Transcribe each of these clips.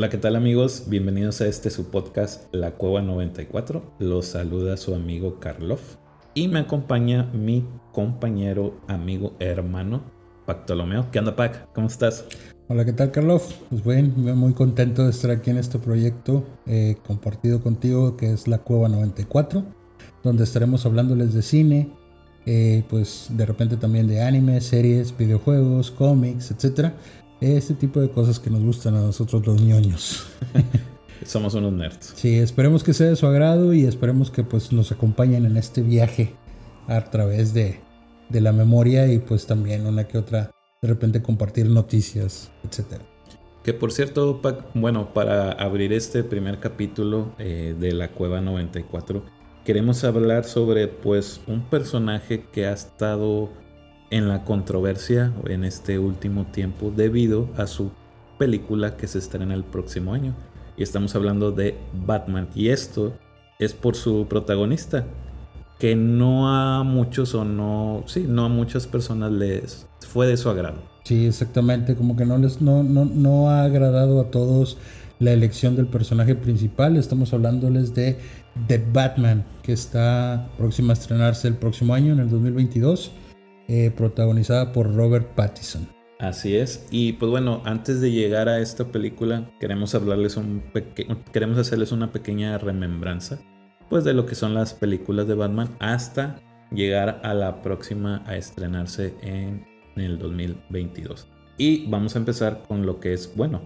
Hola, ¿qué tal amigos? Bienvenidos a este su podcast La Cueva 94. Los saluda su amigo Karloff y me acompaña mi compañero, amigo, hermano, Pactolomeo. ¿Qué onda, Pac? ¿Cómo estás? Hola, ¿qué tal, Karloff? Pues bien, muy contento de estar aquí en este proyecto eh, compartido contigo que es La Cueva 94, donde estaremos hablándoles de cine, eh, pues de repente también de anime, series, videojuegos, cómics, etcétera este tipo de cosas que nos gustan a nosotros los ñoños. Somos unos nerds. Sí, esperemos que sea de su agrado y esperemos que pues nos acompañen en este viaje a través de, de la memoria y pues también una que otra de repente compartir noticias, etcétera. Que por cierto, bueno, para abrir este primer capítulo eh, de la Cueva 94, queremos hablar sobre pues un personaje que ha estado en la controversia en este último tiempo debido a su película que se estrena el próximo año. Y estamos hablando de Batman. Y esto es por su protagonista. Que no a muchos o no, sí, no a muchas personas les fue de su agrado. Sí, exactamente. Como que no les no, no, no ha agradado a todos la elección del personaje principal. Estamos hablándoles de The Batman, que está próxima a estrenarse el próximo año, en el 2022. Eh, protagonizada por Robert Pattinson. Así es. Y pues bueno, antes de llegar a esta película, queremos hablarles un queremos hacerles una pequeña remembranza, pues de lo que son las películas de Batman hasta llegar a la próxima a estrenarse en, en el 2022. Y vamos a empezar con lo que es, bueno,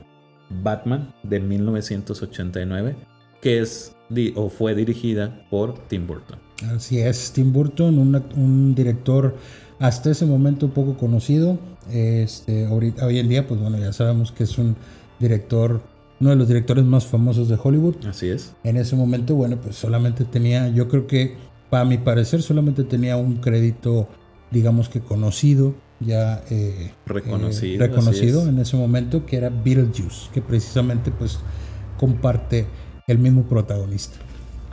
Batman de 1989, que es o fue dirigida por Tim Burton. Así es, Tim Burton, un director hasta ese momento poco conocido. Este, ahorita, hoy en día, pues bueno, ya sabemos que es un director, uno de los directores más famosos de Hollywood. Así es. En ese momento, bueno, pues solamente tenía, yo creo que, para mi parecer, solamente tenía un crédito, digamos que conocido, ya eh, reconocido, eh, reconocido en ese momento, que era Beetlejuice, que precisamente pues comparte el mismo protagonista.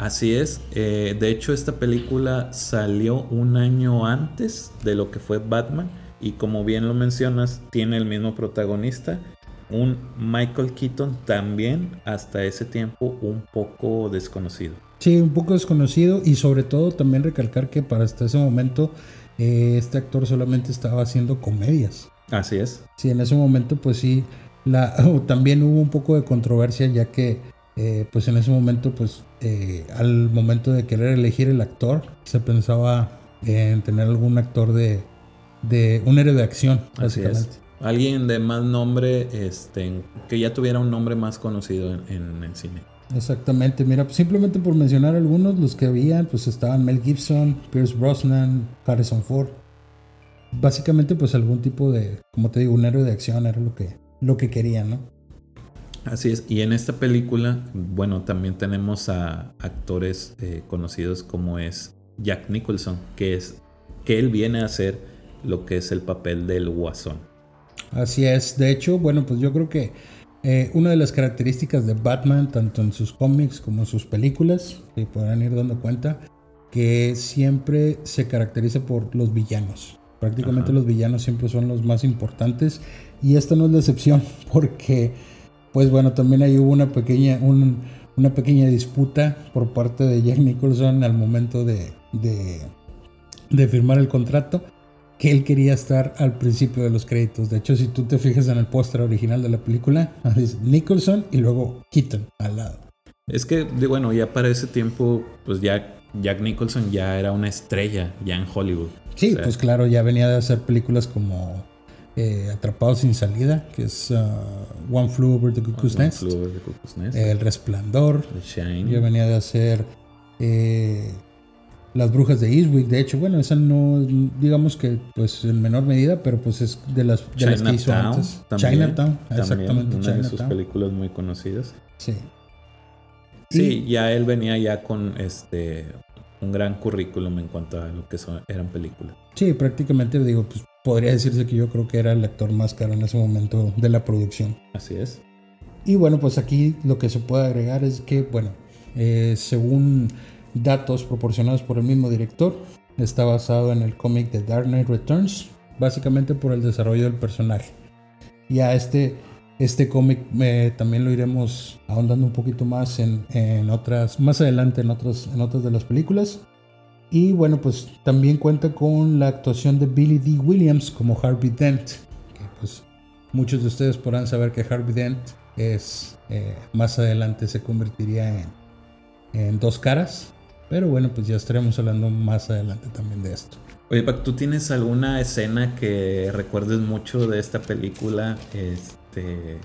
Así es. Eh, de hecho, esta película salió un año antes de lo que fue Batman. Y como bien lo mencionas, tiene el mismo protagonista. Un Michael Keaton también hasta ese tiempo un poco desconocido. Sí, un poco desconocido. Y sobre todo también recalcar que para hasta ese momento eh, este actor solamente estaba haciendo comedias. Así es. Sí, en ese momento pues sí. La, también hubo un poco de controversia ya que eh, pues en ese momento, pues eh, al momento de querer elegir el actor, se pensaba en tener algún actor de, de un héroe de acción, básicamente. Alguien de más nombre, este, que ya tuviera un nombre más conocido en, el cine. Exactamente, mira, pues simplemente por mencionar algunos, los que habían, pues estaban Mel Gibson, Pierce Brosnan, Harrison Ford. Básicamente, pues algún tipo de, como te digo, un héroe de acción era lo que, lo que querían, ¿no? Así es, y en esta película, bueno, también tenemos a actores eh, conocidos como es Jack Nicholson, que es que él viene a hacer lo que es el papel del guasón. Así es, de hecho, bueno, pues yo creo que eh, una de las características de Batman, tanto en sus cómics como en sus películas, que podrán ir dando cuenta, que siempre se caracteriza por los villanos. Prácticamente los villanos siempre son los más importantes y esta no es la excepción porque pues bueno, también ahí hubo una pequeña, una pequeña disputa por parte de Jack Nicholson al momento de, de, firmar el contrato, que él quería estar al principio de los créditos. De hecho, si tú te fijas en el póster original de la película, dice Nicholson y luego Keaton al lado. Es que, bueno, ya para ese tiempo, pues ya Jack Nicholson ya era una estrella ya en Hollywood. Sí, pues claro, ya venía de hacer películas como eh, Atrapado sin salida, que es uh, One Flew Over the Cuckoo's Nest. El Resplandor. Yo venía de hacer eh, Las Brujas de Eastwick. De hecho, bueno, esa no, digamos que pues en menor medida, pero pues es de las, de las que hizo antes. Chinatown, exactamente. Una de sus películas muy conocidas. Sí. Sí, ya él venía ya con este un gran currículum en cuanto a lo que son, eran películas. Sí, prácticamente digo, pues podría decirse que yo creo que era el actor más caro en ese momento de la producción. Así es. Y bueno, pues aquí lo que se puede agregar es que, bueno, eh, según datos proporcionados por el mismo director, está basado en el cómic de Dark Knight Returns, básicamente por el desarrollo del personaje. Y a este Este cómic eh, también lo iremos ahondando un poquito más en, en, otras, más adelante en, otros, en otras de las películas. Y bueno, pues también cuenta con la actuación de Billy D. Williams como Harvey Dent. Que pues muchos de ustedes podrán saber que Harvey Dent es eh, más adelante se convertiría en, en dos caras. Pero bueno, pues ya estaremos hablando más adelante también de esto. Oye, Pac, ¿tú tienes alguna escena que recuerdes mucho de esta película? Este,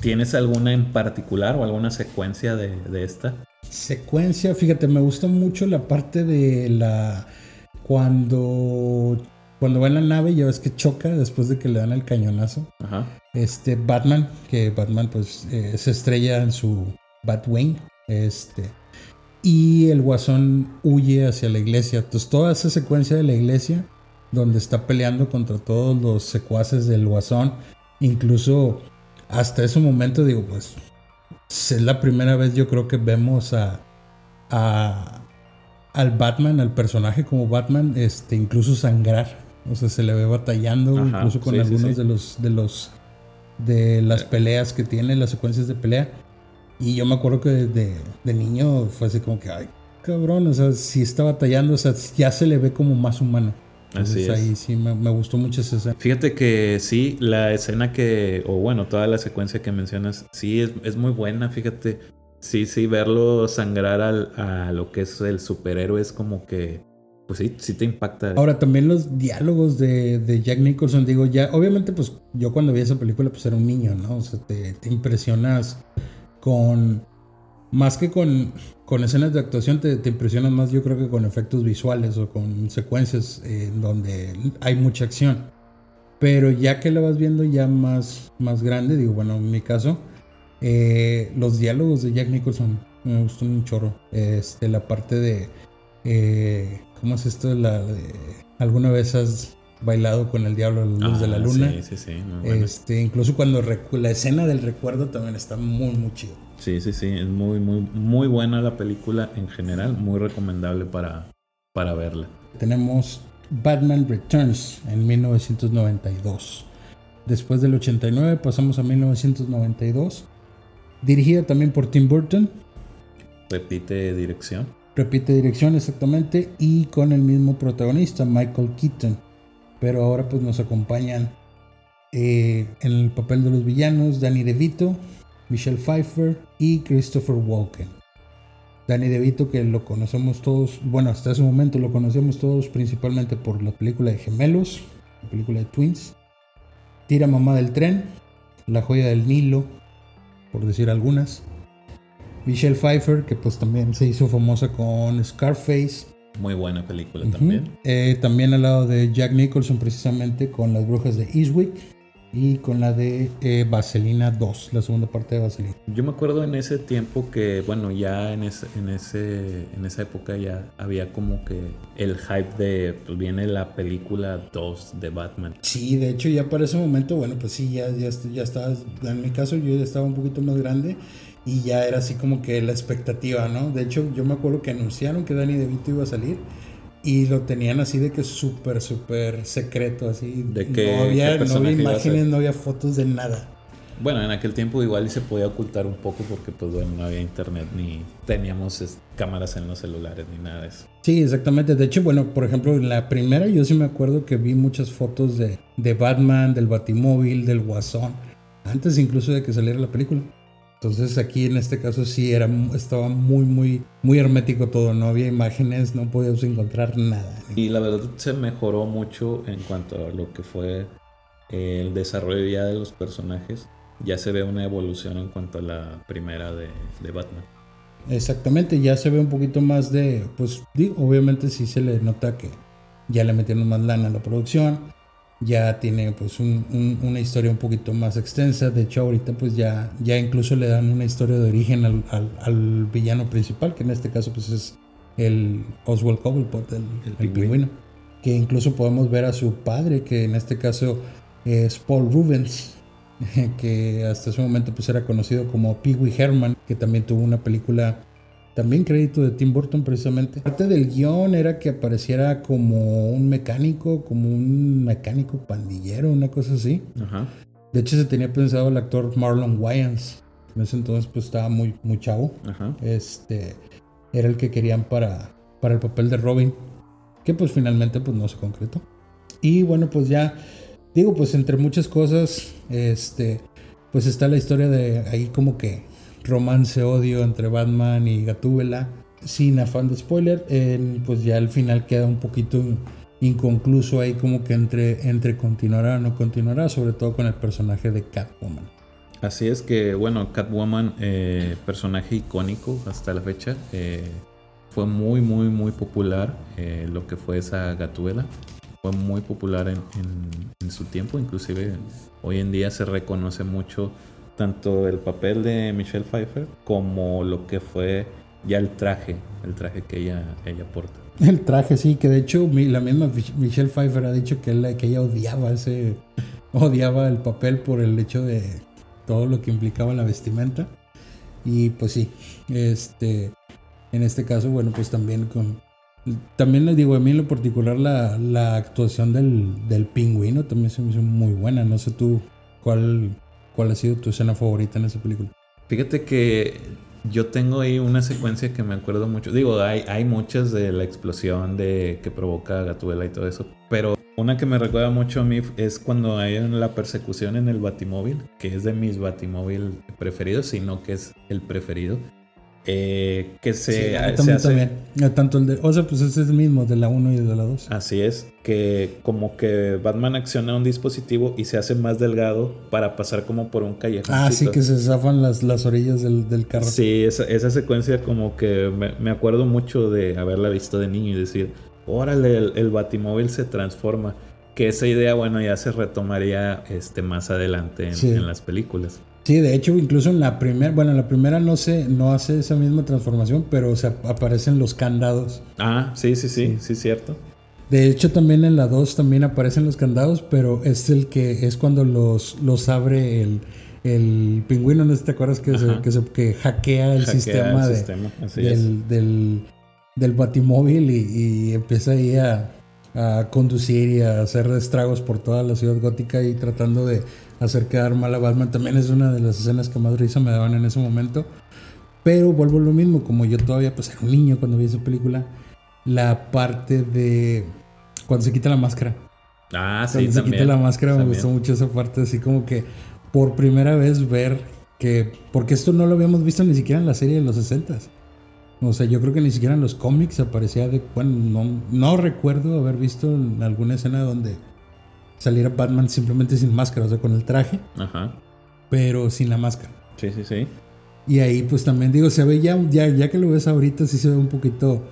¿Tienes alguna en particular o alguna secuencia de, esta? Secuencia, fíjate, me gusta mucho la parte de la... Cuando cuando va en la nave ya ves que choca después de que le dan el cañonazo. Ajá. Este Batman, que Batman pues eh, se estrella en su Batwing. Este y el guasón huye hacia la iglesia. Entonces toda esa secuencia de la iglesia donde está peleando contra todos los secuaces del guasón, incluso hasta ese momento digo, pues es la primera vez yo creo que vemos a, al Batman, al personaje como Batman, este, incluso sangrar. O sea, se le ve batallando, incluso con algunos de los de los de las peleas que tiene, las secuencias de pelea. Y yo me acuerdo que de, de, niño fue así como que, ay, cabrón, o sea, si está batallando, o sea, ya se le ve como más humano. Así es. ahí sí me, me, gustó mucho esa escena. Fíjate que sí, la escena que, o bueno, toda la secuencia que mencionas, sí es, es muy buena, fíjate. Sí, sí, verlo sangrar al, a lo que es el superhéroe es como que, pues sí, sí te impacta. Ahora, también los diálogos de, de, Jack Nicholson, digo, ya, obviamente, pues yo cuando vi esa película, pues era un niño, ¿no? O sea, te, te impresionas con más que con, con escenas de actuación te, te impresionas más yo creo que con efectos visuales o con secuencias en donde hay mucha acción. Pero ya que la vas viendo ya más, más grande, digo, bueno, en mi caso, eh, los diálogos de Jack Nicholson me gustó un chorro. Este, la parte de, eh, ¿cómo es esto? La ¿Alguna vez has bailado con el diablo a la luz de la ah, luna. Sí, sí, sí. Este, incluso cuando la escena del recuerdo también está muy, muy chido. Sí, sí, sí. Es muy, muy, muy buena la película en general. Muy recomendable para, para verla. Tenemos Batman Returns en 1992. Después del 89 pasamos a 1992. Dirigida también por Tim Burton. Repite dirección. Repite dirección exactamente y con el mismo protagonista, Michael Keaton pero ahora pues nos acompañan eh, en el papel de los villanos Danny DeVito, Michelle Pfeiffer y Christopher Walken. Danny DeVito que lo conocemos todos, bueno hasta ese momento lo conocemos todos principalmente por la película de Gemelos, la película de Twins, Tira Mamá del Tren, La Joya del Nilo, por decir algunas. Michelle Pfeiffer que pues también se hizo famosa con Scarface, muy buena película también. Eh, también al lado de Jack Nicholson, precisamente con Las Brujas de Eastwick y con la de eh, Vaselina 2, la segunda parte de Vaselina. Yo me acuerdo en ese tiempo que, bueno, ya en, ese, en, ese, en esa época ya había como que el hype de, pues viene la película 2 de Batman. Sí, de hecho ya para ese momento, bueno, pues sí, ya, ya, ya estaba, en mi caso yo ya estaba un poquito más grande y ya era así como que la expectativa, ¿no? De hecho, yo me acuerdo que anunciaron que Danny DeVito iba a salir y lo tenían así de que súper, súper secreto, así. De que no había, no había imágenes, no había fotos de nada. Bueno, en aquel tiempo igual se podía ocultar un poco porque pues bueno, no había internet ni teníamos cámaras en los celulares ni nada de eso. Sí, exactamente. De hecho, bueno, por ejemplo, en la primera yo sí me acuerdo que vi muchas fotos de, de Batman, del Batimóvil, del Guasón, antes incluso de que saliera la película. Entonces aquí en este caso sí era, estaba muy, muy, muy hermético todo, no había imágenes, no podíamos encontrar nada. Y la verdad se mejoró mucho en cuanto a lo que fue el desarrollo ya de los personajes. Ya se ve una evolución en cuanto a la primera de, de Batman. Exactamente, ya se ve un poquito más de, pues obviamente sí se le nota que ya le metieron más lana a la producción ya tiene pues una historia un poquito más extensa. De hecho, ahorita pues ya, ya incluso le dan una historia de origen al, villano principal, que en este caso pues es el Oswald Cobblepot, el, el, pingüino. Que incluso podemos ver a su padre, que en este caso es Paul Rubens, que hasta ese momento pues era conocido como Pee Wee Herman, que también tuvo una película también crédito de Tim Burton precisamente. Parte del guion era que apareciera como un mecánico, como un mecánico pandillero, una cosa así. Ajá. De hecho, se tenía pensado el actor Marlon Wayans. En ese entonces, pues estaba muy, muy chavo. Ajá. Este era el que querían para, para el papel de Robin. Que pues finalmente pues no se concretó. Y bueno, pues ya. Digo, pues entre muchas cosas. Este. Pues está la historia de ahí como que romance odio entre Batman y Gatúbela. Sin afán de spoiler. pues ya al final queda un poquito inconcluso ahí como que entre, entre continuará o no continuará. Sobre todo con el personaje de Catwoman. Así es que, bueno, Catwoman, eh, personaje icónico hasta la fecha, eh, fue muy, muy, muy popular eh, lo que fue esa Gatúbela. Fue muy popular en, en- en su tiempo, inclusive hoy en día se reconoce mucho tanto el papel de Michelle Pfeiffer como lo que fue ya el traje, el traje que ella, ella porta. El traje, sí, que de hecho la misma Mich- Michelle Pfeiffer ha dicho que, él- que ella odiaba ese, odiaba el papel por el hecho de todo lo que implicaba la vestimenta. Y pues sí, este, en este caso, bueno, pues también con, también les digo, a mí en lo particular la, la actuación del, del pingüino también se me hizo muy buena. No sé tú cuál, cuál ha sido tu escena favorita en esa película. Fíjate que yo tengo ahí una secuencia que me acuerdo mucho. Digo, hay, hay muchas de la explosión de que provoca Gatúbela y todo eso. Pero una que me recuerda mucho a mí es cuando hay la persecución en el Batimóvil, que es de mis Batimóvil preferidos, sino que es el preferido. Eh, que se, Sí, a se hace- también. Eh, Tanto el de, o sea, pues ese es el mismo, de la 1 y de la 2. Así es, que como que Batman acciona un dispositivo y se hace más delgado para pasar como por un callejón. Ah, sí, que se zafan las, las orillas del, del carro. Sí, esa, esa secuencia como que me, me acuerdo mucho de haberla visto de niño y decir, órale, el, el batimóvil se transforma. Que esa idea, bueno, ya se retomaría este, más adelante en, Sí. en las películas. Sí, de hecho, incluso en la primera, bueno, en la primera no se, no hace esa misma transformación, pero se ap- aparecen los candados. Ah, sí, sí, sí, sí, cierto. De hecho, también en la 2 también aparecen los candados, pero es el que es cuando los, los abre el, el pingüino, ¿no sé si te acuerdas que, se, que, se- que hackea el Hackea sistema, el de- sistema, así es. del, del, del batimóvil y, y empieza ahí a, a conducir y a hacer estragos por toda la ciudad gótica y tratando de hacer quedar mal a Batman. También es una de las escenas que más risa me daban en ese momento. Pero vuelvo a lo mismo, como yo todavía pues era un niño cuando vi esa película, la parte de cuando se quita la máscara. Ah, sí, Cuando se quita la máscara me gustó mucho esa parte, así como que por primera vez ver que, porque esto no lo habíamos visto ni siquiera en la serie de los 60 O sea, yo creo que ni siquiera en los cómics aparecía de, bueno, no, no recuerdo haber visto en alguna escena donde saliera Batman simplemente sin máscara, o sea, con el traje, Ajá. pero sin la máscara. Sí, sí, sí. Y ahí pues también digo, se ve ya, ya, ya que lo ves ahorita, sí se ve un poquito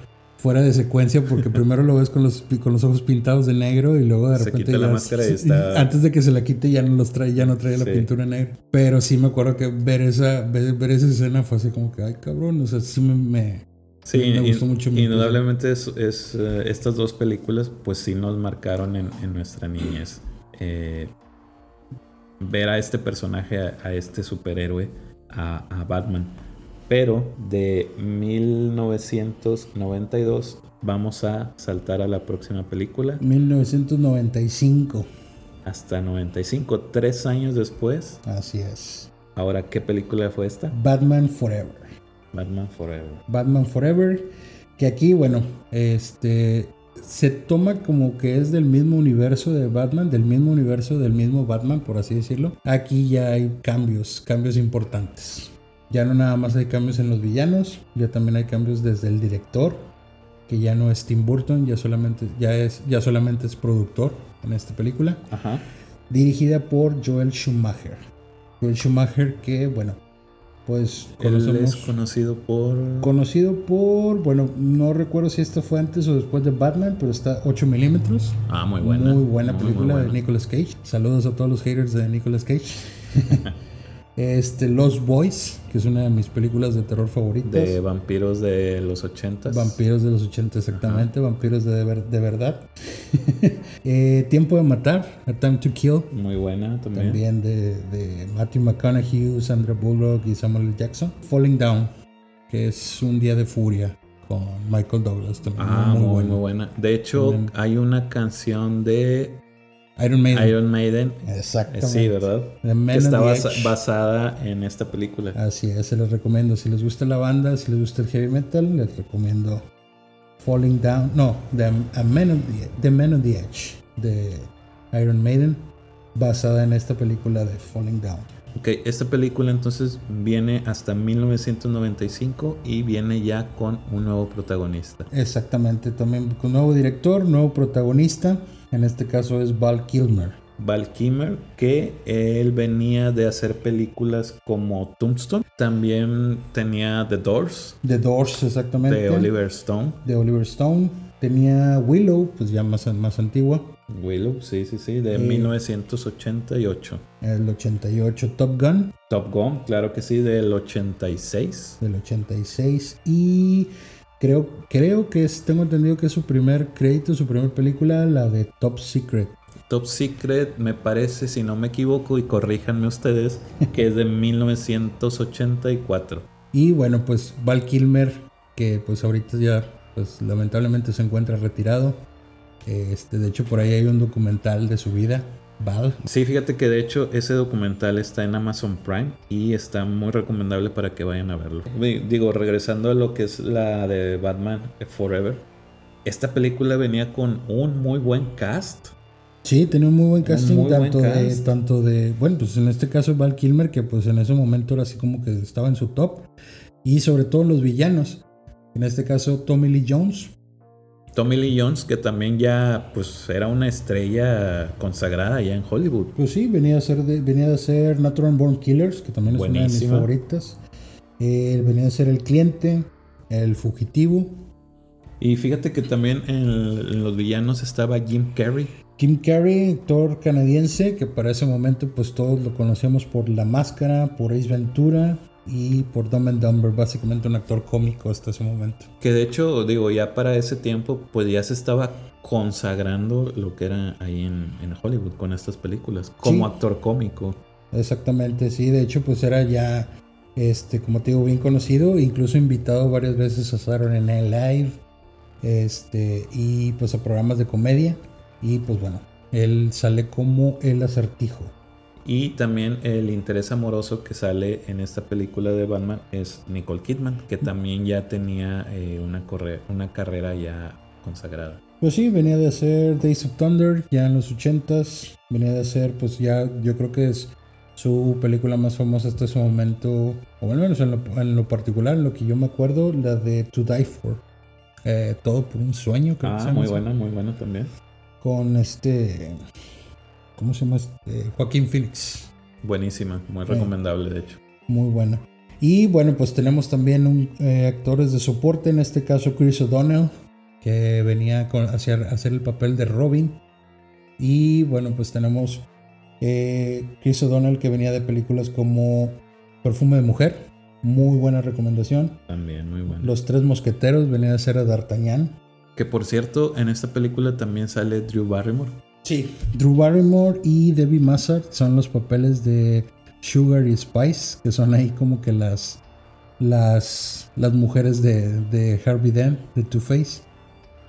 fuera de secuencia porque primero lo ves con los, con los ojos pintados de negro y luego de Se repente quita la máscara y está- antes de que se la quite ya no los trae, ya no trae la Sí. pintura negra. Pero sí me acuerdo que ver esa, ver, ver esa escena fue así como que, ay cabrón, o sea, sí me, me- Sí, Me in- gustó mucho Indudablemente es, es, eh, estas dos películas pues sí nos marcaron en, en nuestra niñez. Eh, ver a este personaje, a, a este superhéroe, a, a Batman. Pero de 1992 vamos a saltar a la próxima película 1995. hasta 95, tres años después. Así es. Ahora, ¿qué película fue esta? Batman Forever. Batman Forever. Batman Forever. Que aquí, bueno, este se toma como que es del mismo universo de Batman, del mismo universo del mismo Batman, por así decirlo. Aquí ya hay cambios, cambios importantes. Ya no nada más hay cambios en los villanos, ya también hay cambios desde el director, que ya no es Tim Burton, ya solamente, ya es, ya solamente es productor en esta película Ajá. dirigida por Joel Schumacher. Joel Schumacher que, bueno, pues es conocemos, conocido por... conocido por, bueno, no recuerdo si esta fue antes o después de Batman, pero está 8 milímetros. Ah, muy buena. Muy buena Muy, película muy de. Nicolas Cage. Saludos a todos los haters de Nicolas Cage. este, Los Boys, que es una de mis películas de terror favoritas. De vampiros de los ochentas. Vampiros de los 80 exactamente, vampiros de, ver- de verdad. Eh, Tiempo de matar, A Time to Kill. Muy buena también. También de, de Matthew McConaughey, Sandra Bullock y Samuel L. Jackson. Falling Down, que es un día de furia con Michael Douglas también. Ah, muy, muy, muy buena. De hecho, También. hay una canción de Iron Maiden. Iron Maiden. Exactamente. Sí, ¿verdad? The que está the basa- basada en esta película. Así es, se los recomiendo. Si les gusta la banda, si les gusta el heavy metal, les recomiendo Falling Down. No, The, Man on the, The Man on the Edge de Iron Maiden, basada en esta película de Falling Down. Ok, esta película entonces viene hasta 1995 y viene ya con un nuevo protagonista. Exactamente, también con nuevo director, nuevo protagonista. En este caso es Val Kilmer. Val Kilmer, que él venía de hacer películas como Tombstone. También tenía The Doors The Doors, exactamente. de Oliver Stone. de Oliver Stone. Tenía Willow, pues ya más, más antigua. Willow, sí, sí, sí, de Eh. 1988. El 88 Top Gun Top Gun, claro que sí, del 86. del 86. Y creo, creo que es, tengo entendido que es su primer crédito, su primera película, la de Top Secret. Top Secret, me parece, si no me equivoco, y corríjanme ustedes, que es de 1984. Y bueno, pues Val Kilmer, que pues ahorita ya pues lamentablemente se encuentra retirado. Este, de hecho, por ahí hay un documental de su vida, Val. Sí, fíjate que de hecho ese documental está en Amazon Prime y está muy recomendable para que vayan a verlo. Di- Digo, regresando a lo que es la de Batman Forever, esta película venía con un muy buen cast. Sí, tenía un muy buen casting, muy buen tanto, de, cast. tanto de, bueno, pues en este caso Val Kilmer, que pues en ese momento era así como que estaba en su top, y sobre todo los villanos. En este caso Tommy Lee Jones, Tommy Lee Jones, que también ya pues era una estrella consagrada ya en Hollywood. pues sí, venía a ser de, venía de ser Natural Born Killers, que también es una de mis favoritas. Eh, venía de ser El Cliente, El Fugitivo, Y fíjate que también en, en los villanos estaba Jim Carrey. Jim Carrey, actor canadiense, que para ese momento pues todos lo conocíamos por La Máscara, por Ace Ventura y por Dumb and Dumber, básicamente un actor cómico hasta ese momento. Que de hecho, digo, ya para ese tiempo, pues ya se estaba consagrando lo que era ahí en, en Hollywood con estas películas, como Sí. actor cómico. Exactamente, sí, de hecho pues era ya, este, como te digo, bien conocido, incluso invitado varias veces a Saturday Night Live, este, y pues a programas de comedia, y pues bueno, él sale como el acertijo. Y también el interés amoroso que sale en esta película de Batman es Nicole Kidman, que también ya tenía eh, una, corre- una carrera ya consagrada. Pues sí, venía de hacer Days of Thunder ya en los 80s. Venía de hacer, pues ya, yo creo que es su película más famosa hasta ese momento, o al menos en lo, en lo particular, en lo que yo me acuerdo, la de To Die For. Eh, Todo por un sueño, creo que se Ah, llama muy buena, muy buena también. Con este. ¿Cómo se llama? este? Joaquín Phoenix. Buenísima, muy Sí. recomendable de hecho. Muy buena. Y bueno, pues tenemos también un, eh, actores de soporte, en este caso Chris O'Donnell, que venía a hacer el papel de Robin. Y bueno, pues tenemos eh, Chris O'Donnell que venía de películas como Perfume de Mujer, muy buena recomendación. También, muy buena. Los Tres Mosqueteros venía a ser a D'Artagnan. Que por cierto, en esta película también sale Drew Barrymore. Sí. Drew Barrymore y Debbie Massard son los papeles de Sugar y Spice, que son ahí como que las las, las mujeres de, de Harvey Dent, de Two Face.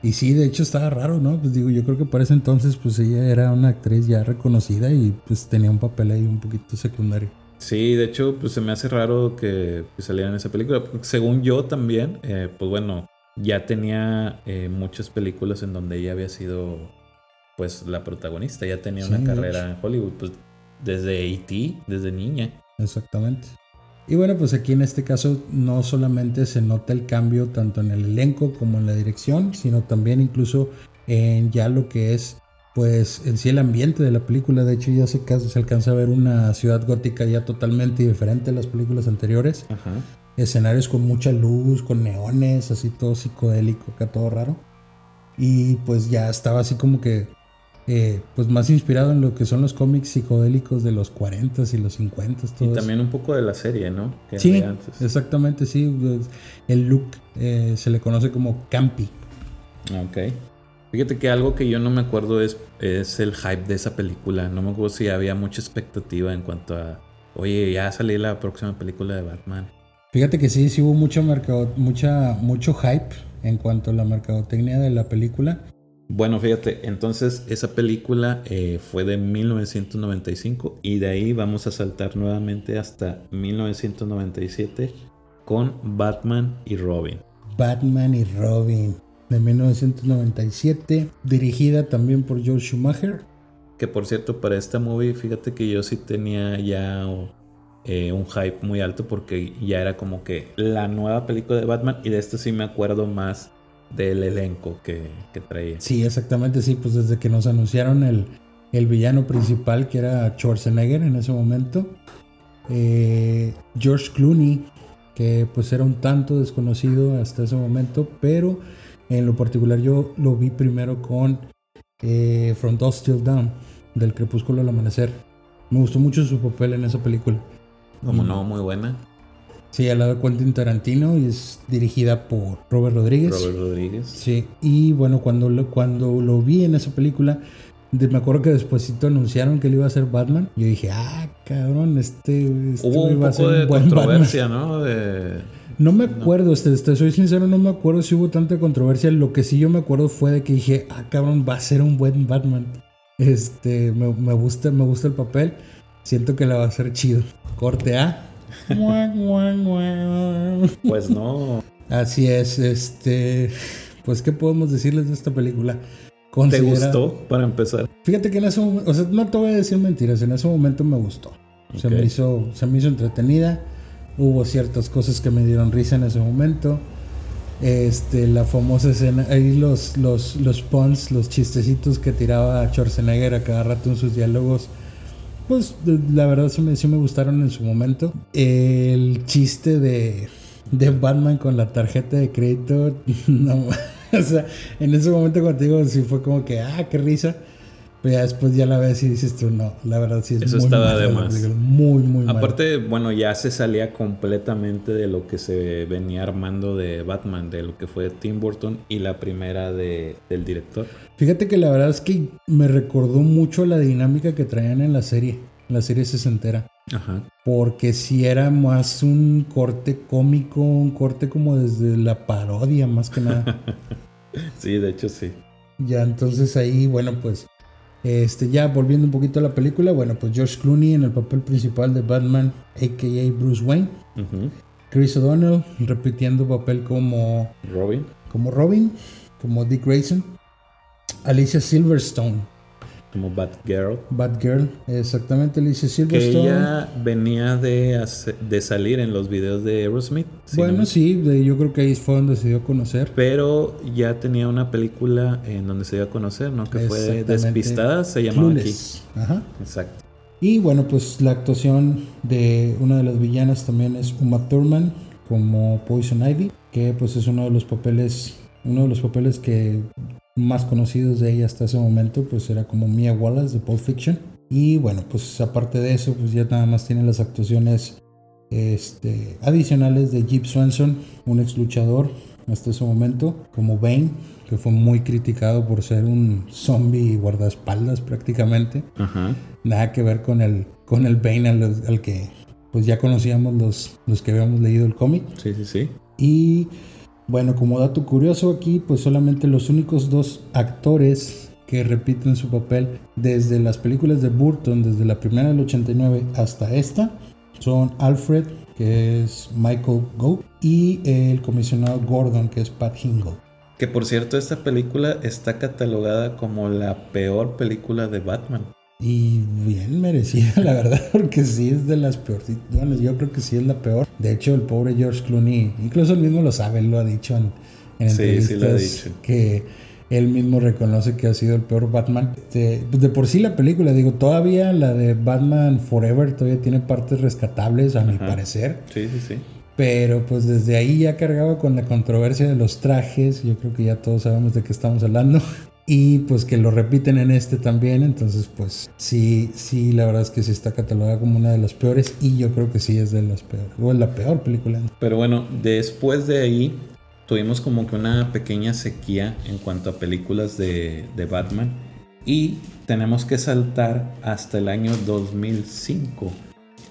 Y sí, de hecho estaba raro, ¿no? Pues digo, yo creo que para ese entonces pues ella era una actriz ya reconocida y pues tenía un papel ahí un poquito secundario. Sí, de hecho, pues se me hace raro que, que saliera en esa película. Según yo también, eh, pues bueno, ya tenía eh, muchas películas en donde ella había sido pues la protagonista, ya tenía Sí, una carrera en Hollywood, pues desde E.T., desde niña. Exactamente. Y bueno, pues aquí en este caso no solamente se nota el cambio tanto en el elenco como en la dirección, sino también incluso en ya lo que es pues en sí el ambiente de la película. De hecho ya se, se alcanza a ver una ciudad gótica ya totalmente diferente a las películas anteriores. Ajá. Escenarios con mucha luz, con neones, así todo psicodélico, acá todo raro. Y pues ya estaba así como que eh, pues más inspirado en lo que son los cómics psicodélicos de los 40s y los 50s. Y eso. también un poco de la serie, ¿no? Que Sí, antes. exactamente, sí. pues, El look eh, se le conoce como campi. Ok. Fíjate que algo que yo no me acuerdo es, es el hype de esa película. No me acuerdo si había mucha expectativa en cuanto a, oye, ya salió la próxima película de Batman. Fíjate que sí, sí hubo mucho, mercado, mucha, mucho hype en cuanto a la mercadotecnia de la película. Bueno, fíjate, entonces esa película eh, fue de 1995 y de ahí vamos a saltar nuevamente hasta 1997 con Batman y Robin. Batman y Robin de 1997, dirigida también por George Schumacher. Que por cierto, para esta movie, fíjate que yo sí tenía ya eh, un hype muy alto porque ya era como que la nueva película de Batman y de esto sí me acuerdo más del elenco que, traía. Sí, exactamente, sí, pues desde que nos anunciaron el, el villano principal que era Schwarzenegger en ese momento, eh, George Clooney, que pues era un tanto desconocido hasta ese momento, pero en lo particular yo lo vi primero con eh, From Dusk Till Down, del Crepúsculo al Amanecer. Me gustó mucho su papel en esa película. Como no, muy buena. Sí, al lado de Quentin Tarantino y es dirigida por Robert Rodríguez. Robert Rodríguez. Sí, y bueno, cuando lo, cuando lo vi en esa película, me acuerdo que despuésito anunciaron que él iba a ser Batman. Yo dije, ah, cabrón, este, este Hubo un poco de controversia, ¿no? No me acuerdo, este, este, soy sincero, no me acuerdo si hubo tanta controversia. Lo que sí yo me acuerdo fue de que dije, ah, cabrón, va a ser un buen Batman. Este, me, me gusta, me gusta el papel. Siento que la va a ser chido. Corte A. pues no. Así es, este. Pues, ¿qué podemos decirles de esta película? ¿Te gustó para empezar? Fíjate que en ese momento, o sea, no te voy a decir mentiras, en ese momento me gustó. Se, me hizo, se me hizo entretenida. Hubo ciertas cosas que me dieron risa en ese momento. Este, la famosa escena, ahí los, los, los puns, los chistecitos que tiraba Schwarzenegger a cada rato en sus diálogos pues la verdad sí me, me gustaron en su momento. El chiste de, de Batman con la tarjeta de crédito, no, o sea, en ese momento contigo sí fue como que, ah, qué risa. Pero ya después ya la ves y dices tú, no, la verdad sí es Eso estaba de más. Muy, muy Aparte, bueno, ya se salía completamente de lo que se venía armando de Batman, de lo que fue Tim Burton y la primera de, del director. Fíjate que la verdad es que me recordó mucho la dinámica que traían en la serie, la serie sesentera. Ajá. Porque si era más un corte cómico, un corte como desde la parodia, más que nada. sí, de hecho sí. Ya, entonces ahí, bueno, pues este, ya volviendo un poquito a la película, bueno, pues George Clooney en el papel principal de Batman, a.k.a. Bruce Wayne. Chris O'Donnell repitiendo papel como Robin. Como Robin, como Dick Grayson. Alicia Silverstone como Batgirl. Batgirl, exactamente, Alicia Silverstone. Que ella venía de, de salir en los videos de Aerosmith. bueno, sí, yo creo que ahí fue donde se dio a conocer. Pero ya tenía una película en donde se dio a conocer, ¿no? Que fue Despistada, se llamaba aquí. Ajá. Exacto. Y bueno, pues la actuación de una de las villanas también es Uma Thurman como Poison Ivy, que pues es uno de los papeles uno de los papeles que más conocidos de ella hasta ese momento, pues era como Mia Wallace de Pulp Fiction. Y bueno, pues aparte de eso, pues ya nada más tiene las actuaciones este, adicionales de Jeep Swanson, un ex luchador hasta ese momento, como Bane, que fue muy criticado por ser un zombie guardaespaldas prácticamente. Nada que ver con el, con el Bane al, que pues ya conocíamos los, los que habíamos leído el cómic. Sí, sí, sí. Y bueno, como dato curioso aquí, pues solamente los únicos dos actores que repiten su papel desde las películas de Burton, desde la primera del 89 hasta esta, son Alfred, que es Michael Gough, y el comisionado Gordon, que es Pat Hingle. Que por cierto, esta película está catalogada como la peor película de Batman. Y bien merecida, la verdad, porque sí es de las peores. Bueno, yo creo que sí es la peor. De hecho, el pobre George Clooney, incluso él mismo lo sabe, él lo ha dicho en, entrevistas que él mismo reconoce que ha sido el peor Batman. De, pues de, por sí la película, digo, todavía la de Batman Forever todavía tiene partes rescatables, a mi parecer. Sí, sí, sí. Pero pues desde ahí ya cargaba con la controversia de los trajes, yo creo que ya todos sabemos de qué estamos hablando y pues que lo repiten en este también, entonces pues sí, sí, la verdad es que sí está catalogada como una de las peores y yo creo que sí es de las peores, o es la peor película. Pero bueno, después de ahí tuvimos como que una pequeña sequía en cuanto a películas de, de Batman y tenemos que saltar hasta el año 2005.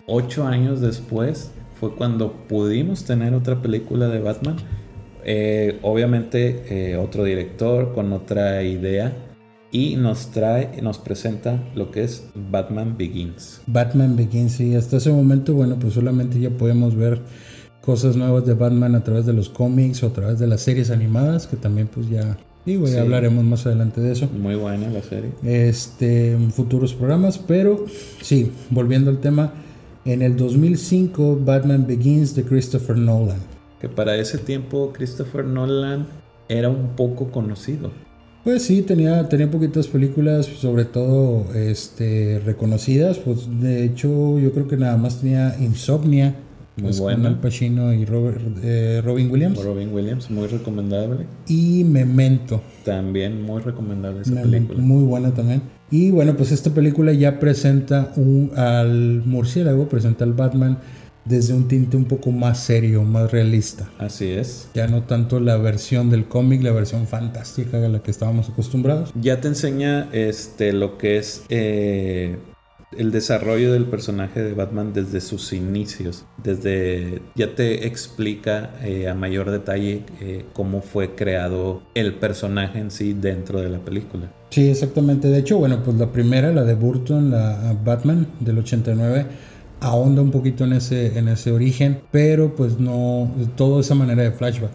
Ocho años después fue cuando pudimos tener otra película de Batman eh, obviamente eh, otro director con otra idea y nos trae, nos presenta lo que es Batman Begins. Batman Begins, sí, hasta ese momento, bueno, pues solamente ya podemos ver cosas nuevas de Batman a través de los cómics o a través de las series animadas, que también pues ya, digo, ya hablaremos más adelante de eso. Muy buena la serie. Este, en futuros programas, pero sí, volviendo al tema, en el 2005 Batman Begins de Christopher Nolan. Que para ese tiempo Christopher Nolan era un poco conocido. Pues sí, tenía, tenía poquitas películas, sobre todo este, reconocidas. Pues de hecho, yo creo que nada más tenía Insomnia. Muy pues, Con Al Pacino y eh, Robin Williams. Robin Williams, muy recomendable. Y Memento. También muy recomendable esa película. Muy buena también. Y bueno, pues esta película ya presenta un, al murciélago, presenta al Batman desde un tinte un poco más serio, más realista. Así es. Ya no tanto la versión del cómic, la versión fantástica a la que estábamos acostumbrados. Ya te enseña este, lo que es eh, el desarrollo del personaje de Batman desde sus inicios. Desde ya te explica eh, a mayor detalle eh, cómo fue creado el personaje en sí dentro de la película. Sí, exactamente. De hecho, bueno, pues la primera, la de Burton, la Batman del 89 ahonda un poquito en ese, en ese origen, pero pues no, toda esa manera de flashback,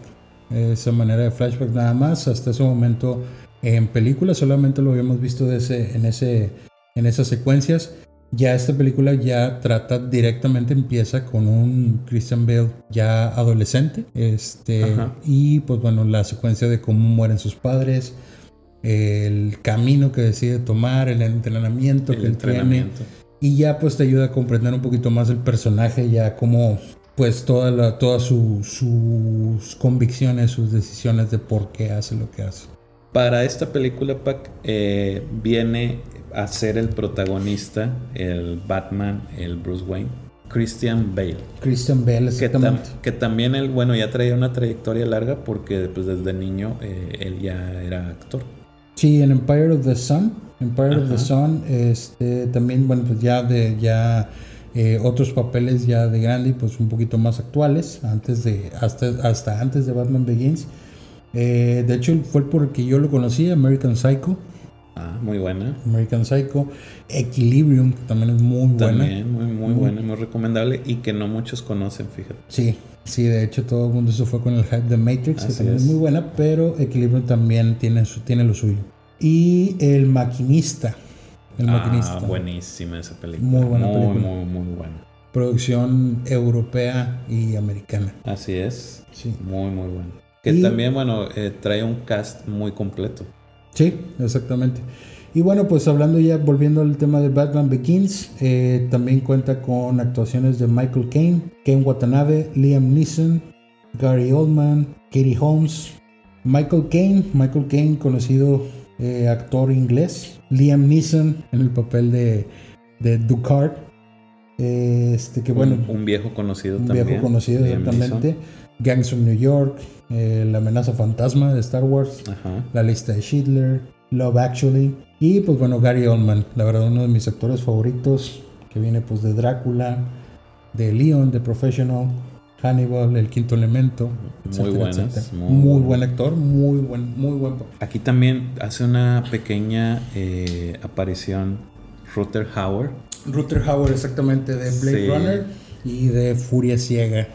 esa manera de flashback nada más, hasta ese momento en películas solamente lo habíamos visto de ese, en, ese, en esas secuencias. Ya esta película ya trata directamente, empieza con un Christian Bale ya adolescente, este, y pues bueno, la secuencia de cómo mueren sus padres, el camino que decide tomar, el entrenamiento que él tiene y ya pues te ayuda a comprender un poquito más el personaje, ya como pues toda la, todas sus convicciones, sus decisiones de por qué hace lo que hace. Para esta película, Pac, eh, viene a ser el protagonista, el Batman, el Bruce Wayne, Christian Bale. Christian Bale, exactamente. Que, que también él, bueno, ya traía una trayectoria larga porque pues, desde niño eh, él ya era actor. Sí, en Empire of the Sun. Empire of the Sun, este, también, bueno, pues ya de, ya eh, otros papeles ya de Gandhi, pues un poquito más actuales, antes de, hasta, hasta antes de Batman Begins. Eh, de hecho, fue porque yo lo conocí, American Psycho. Ah, muy buena. American Psycho. Equilibrium, que también es muy buena. También, muy, muy, buena, muy recomendable y que no muchos conocen, fíjate. Sí, sí, de hecho todo el mundo se fue con el hype de Matrix, que también es. muy buena, pero Equilibrium también tiene, su, tiene lo suyo. Y El Maquinista. El ah, Maquinista. buenísima esa película. Muy buena película. Muy, muy buena. Producción europea y americana. Así es. Sí. Muy, muy buena. Que también, bueno, eh, trae un cast muy completo. Sí, exactamente. Y bueno, pues hablando ya, volviendo al tema de Batman Begins, eh, también cuenta con actuaciones de Michael Caine, Ken Watanabe, Liam Neeson, Gary Oldman, Katie Holmes, Michael Caine, Michael Caine conocido eh, actor inglés, Liam Neeson en el papel de, de Ducard. este que bueno, un, viejo conocido un viejo conocido exactamente. Gangs of New York, eh, La amenaza fantasma de Star Wars, La lista de Schindler, Love Actually y pues bueno Gary Oldman, la verdad uno de mis actores favoritos que viene pues de Drácula, de Leon, de Professional, Hannibal, El Quinto Elemento. Muy buenas. Muy, buen actor, muy buen, muy buen. Aquí también hace una pequeña eh, aparición Ruther Hauer. Ruther Hauer, exactamente, de Blade Runner y de Furia Ciega.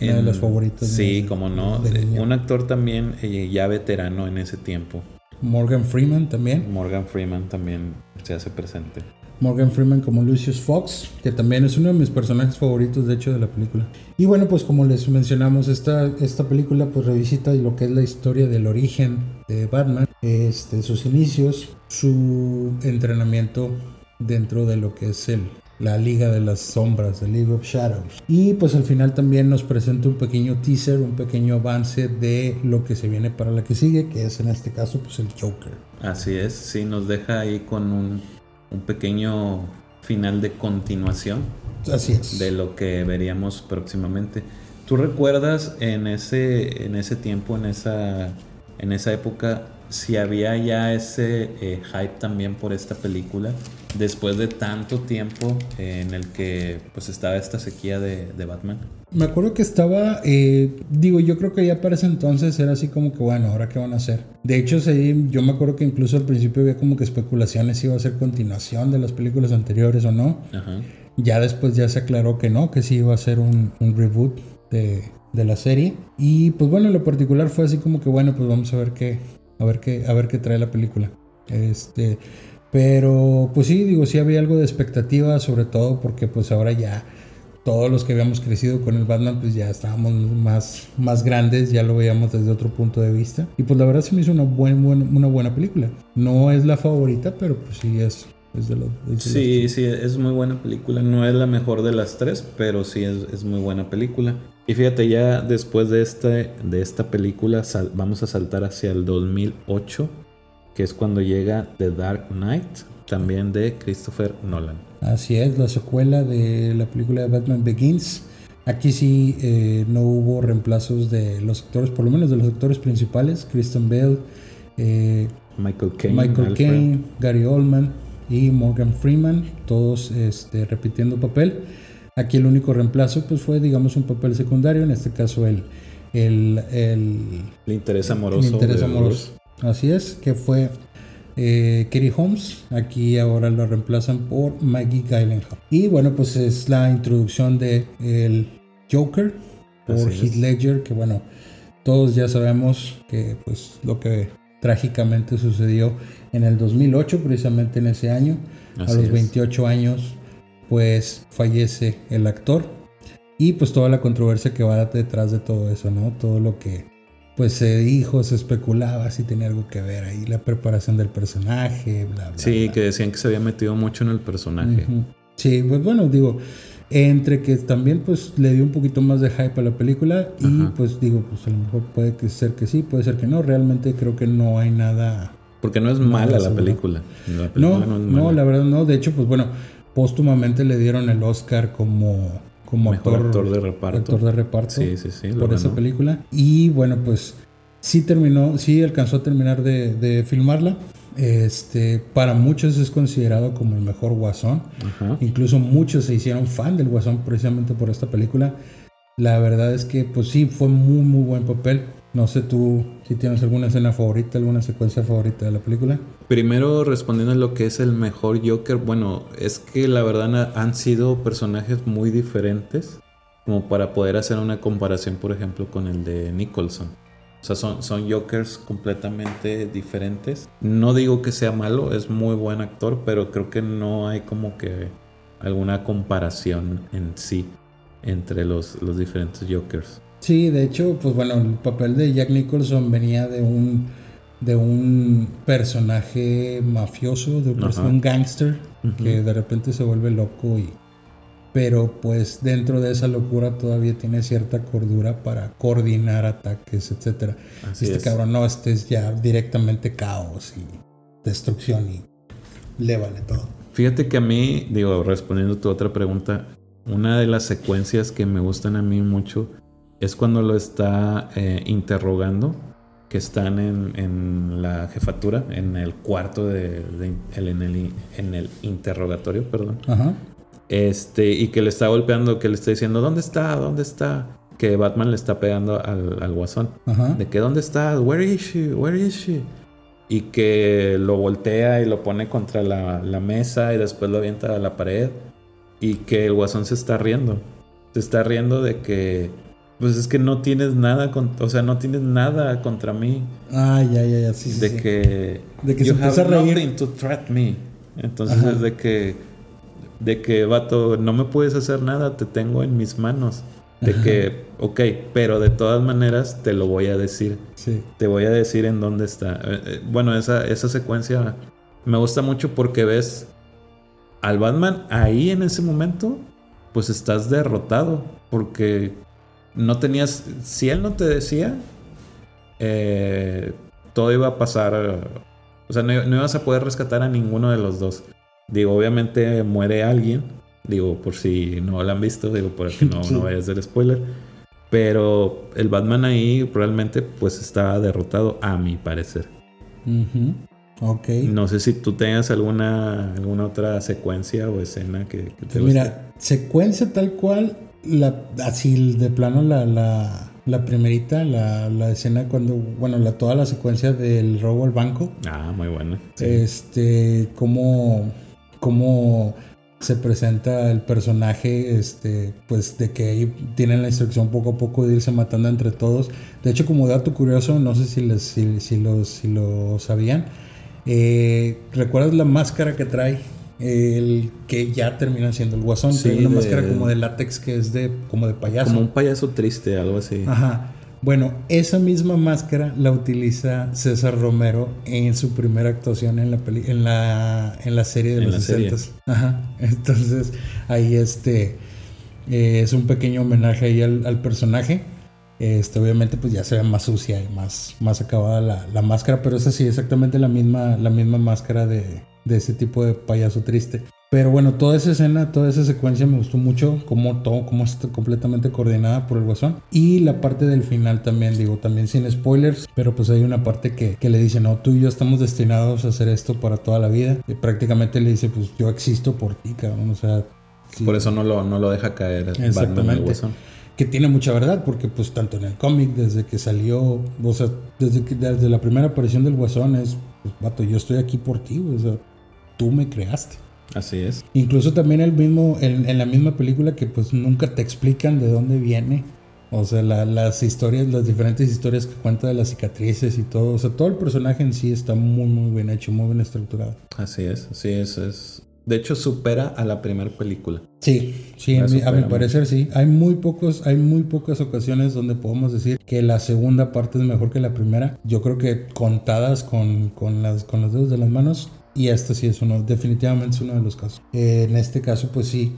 Uno de los favoritos. Sí, como no. Un actor también eh, ya veterano en ese tiempo. Morgan Freeman también. Morgan Freeman también se hace presente. Morgan Freeman como Lucius Fox, que también es uno de mis personajes favoritos de hecho de la película. Y bueno, pues como les mencionamos, esta, esta película pues revisita lo que es la historia del origen de Batman, este, sus inicios, su entrenamiento dentro de lo que es el, la Liga de las Sombras, The League of Shadows. Y pues al final también nos presenta un pequeño teaser, un pequeño avance de lo que se viene para la que sigue, que es en este caso pues el Joker. Así es, sí, nos deja ahí con un un pequeño final de continuación Así es. de lo que veríamos próximamente. ¿Tú recuerdas en ese, en ese tiempo, en esa, en esa época, si había ya ese eh, hype también por esta película, después de tanto tiempo en el que pues estaba esta sequía de, Batman. Me acuerdo que estaba, eh, digo, yo creo que ya para ese entonces era así como que, bueno, ¿ahora qué van a hacer? De hecho, sí, yo me acuerdo que incluso al principio había como que especulaciones si iba a ser continuación de las películas anteriores o no. Ya después ya se aclaró que no, que sí iba a ser un, reboot de, de la serie. Y pues bueno, en lo particular fue así como que, bueno, pues vamos a ver qué, a ver qué, a ver qué trae la película. Este, pero pues sí, digo, sí había algo de expectativa, sobre todo porque pues ahora ya todos los que habíamos crecido con el Batman pues ya estábamos más, más grandes, ya lo veíamos desde otro punto de vista. Y pues la verdad se me hizo una, buen, una buena película. No es la favorita, pero pues sí es... es de lo, sí, sí, es muy buena película. No es la mejor de las tres, pero sí es, es muy buena película. Y fíjate, ya después de, este, de esta película vamos a saltar hacia el 2008, que es cuando llega The Dark Knight, también de Christopher Nolan. Así es, la secuela de la película de Batman Begins. Aquí sí eh, no hubo reemplazos de los actores, por lo menos de los actores principales, Kristen Bell, eh, Michael Caine, Michael Gary Oldman y Morgan Freeman, todos este, repitiendo papel. Aquí el único reemplazo pues fue, digamos, un papel secundario, en este caso el... El, el, interés amoroso. El interés amoroso. Así es, que fue eh, Kerry Holmes. Aquí ahora lo reemplazan por Maggie Gyllenhaal. Y bueno, pues es la introducción de el Joker por Heath Ledger, que bueno, todos ya sabemos que pues lo que trágicamente sucedió en el 2008, precisamente en ese año, a los 28 años pues fallece el actor y pues toda la controversia que va detrás de todo eso, ¿no? Todo lo que pues se dijo, se especulaba si tenía algo que ver ahí, la preparación del personaje, bla, bla. Sí, que decían que se había metido mucho en el personaje. Sí, pues bueno, digo, entre que también pues le dio un poquito más de hype a la película y pues digo, pues a lo mejor puede ser que sí, puede ser que no, realmente creo que no hay nada... Porque no es mala la película. la película. no, no, la verdad no, de hecho pues bueno póstumamente le dieron el Oscar como, como actor, de reparto. Actor de reparto por esa película. Y bueno, pues sí terminó, sí alcanzó a terminar de, filmarla. Este, para muchos es considerado como el mejor Guasón. Incluso muchos se hicieron fan del Guasón precisamente por esta película. La verdad es que, pues sí, fue muy, muy buen papel. No sé tú si tienes alguna escena favorita, alguna secuencia favorita de la película. Primero respondiendo a lo que es el mejor Joker, bueno, es que la verdad han sido personajes muy diferentes como para poder hacer una comparación, por ejemplo, con el de Nicholson. O sea, son, son Jokers completamente diferentes. No digo que sea malo, es muy buen actor, pero creo que no hay como que alguna comparación en sí entre los, los diferentes Jokers. Sí, de hecho, pues bueno, el papel de Jack Nicholson venía de un de un personaje mafioso, de un, gángster que de repente se vuelve loco y pero pues dentro de esa locura todavía tiene cierta cordura para coordinar ataques, etcétera. este cabrón no, este es ya directamente caos y destrucción y le vale todo. Fíjate que a mí, digo, respondiendo a tu otra pregunta, una de las secuencias que me gustan a mí mucho es cuando lo está eh, interrogando, que están en, la jefatura, en el cuarto de, en, el, en, el, interrogatorio, perdón. Este, y que le está golpeando, que le está diciendo, ¿dónde está? ¿Dónde está? Que Batman le está pegando al, guasón. De que, ¿dónde está? Where is she? Where is she? Y que lo voltea y lo pone contra la, la mesa y después lo avienta a la pared. Y que el guasón se está riendo. Se está riendo de que pues es que no tienes nada, con, o sea, no tienes nada contra mí. Ah, ya, ya, ya, sí, De que... De que you se have a reír. to threat me. Entonces es de que... De que, vato, no me puedes hacer nada, te tengo en mis manos. De que, ok, pero de todas maneras te lo voy a decir. Sí. Te voy a decir en dónde está. Eh, eh, bueno, esa, esa secuencia me gusta mucho porque ves al Batman ahí en ese momento, pues estás derrotado. Porque no tenías, si él no te decía, eh, todo iba a pasar, o sea, no, ibas a poder rescatar a ninguno de los dos. Digo, obviamente muere alguien, digo, por si no lo han visto, digo, por que no, no vaya a ser spoiler. Pero el Batman ahí realmente pues está derrotado, a mi parecer. Ok. No sé si tú tengas alguna, alguna otra secuencia o escena que, te pues Mira, secuencia tal cual, la, así de plano la, la, la primerita, la, la, escena cuando, bueno, la, toda la secuencia del robo al banco. Ah, muy buena. Este, como, como se presenta el personaje, este, pues de que ahí tienen la instrucción poco a poco de irse matando entre todos. De hecho, como dato curioso, no sé si, les, si, si, lo, si lo sabían, eh, ¿recuerdas la máscara que trae? El que ya termina siendo el guasón. Tiene una máscara como de látex que es de como de payaso. Como un payaso triste, algo así. Ajá. Bueno, esa misma máscara la utiliza César Romero en su primera actuación en la en la, en la serie de los 60 Ajá. Entonces, ahí este eh, es un pequeño homenaje ahí al, personaje. Este, obviamente, pues ya se ve más sucia y más, más acabada la, la máscara, pero es sí, exactamente la misma, la misma máscara de, de ese tipo de payaso triste. Pero bueno, toda esa escena, toda esa secuencia me gustó mucho, como todo, como está completamente coordinada por el guasón. Y la parte del final también, digo, también sin spoilers, pero pues hay una parte que, que le dice, no, tú y yo estamos destinados a hacer esto para toda la vida. Y prácticamente le dice, pues yo existo por ti, cabrón, o sea... Por eso no lo, no lo deja caer Exactamente. que tiene mucha verdad, porque pues tanto en el cómic, desde que salió, o sea, desde, que, desde la primera aparición del Guasón es, pues, vato, yo estoy aquí por ti, o sea, tú me creaste. Así es. Incluso también el mismo, en, la misma película que pues nunca te explican de dónde viene. O sea, las historias, las diferentes historias que cuenta de las cicatrices y todo. O sea, todo el personaje en sí está muy, muy bien hecho, muy bien estructurado. Así es, así es. es... De hecho, supera a la primera película. Sí, sí, a mi, parecer sí. Hay muy pocos, hay muy pocas ocasiones donde podemos decir que la segunda parte es mejor que la primera. Yo creo que contadas con, con, las, con los dedos de las manos, y este sí es uno, definitivamente es uno de los casos. en este caso, pues sí,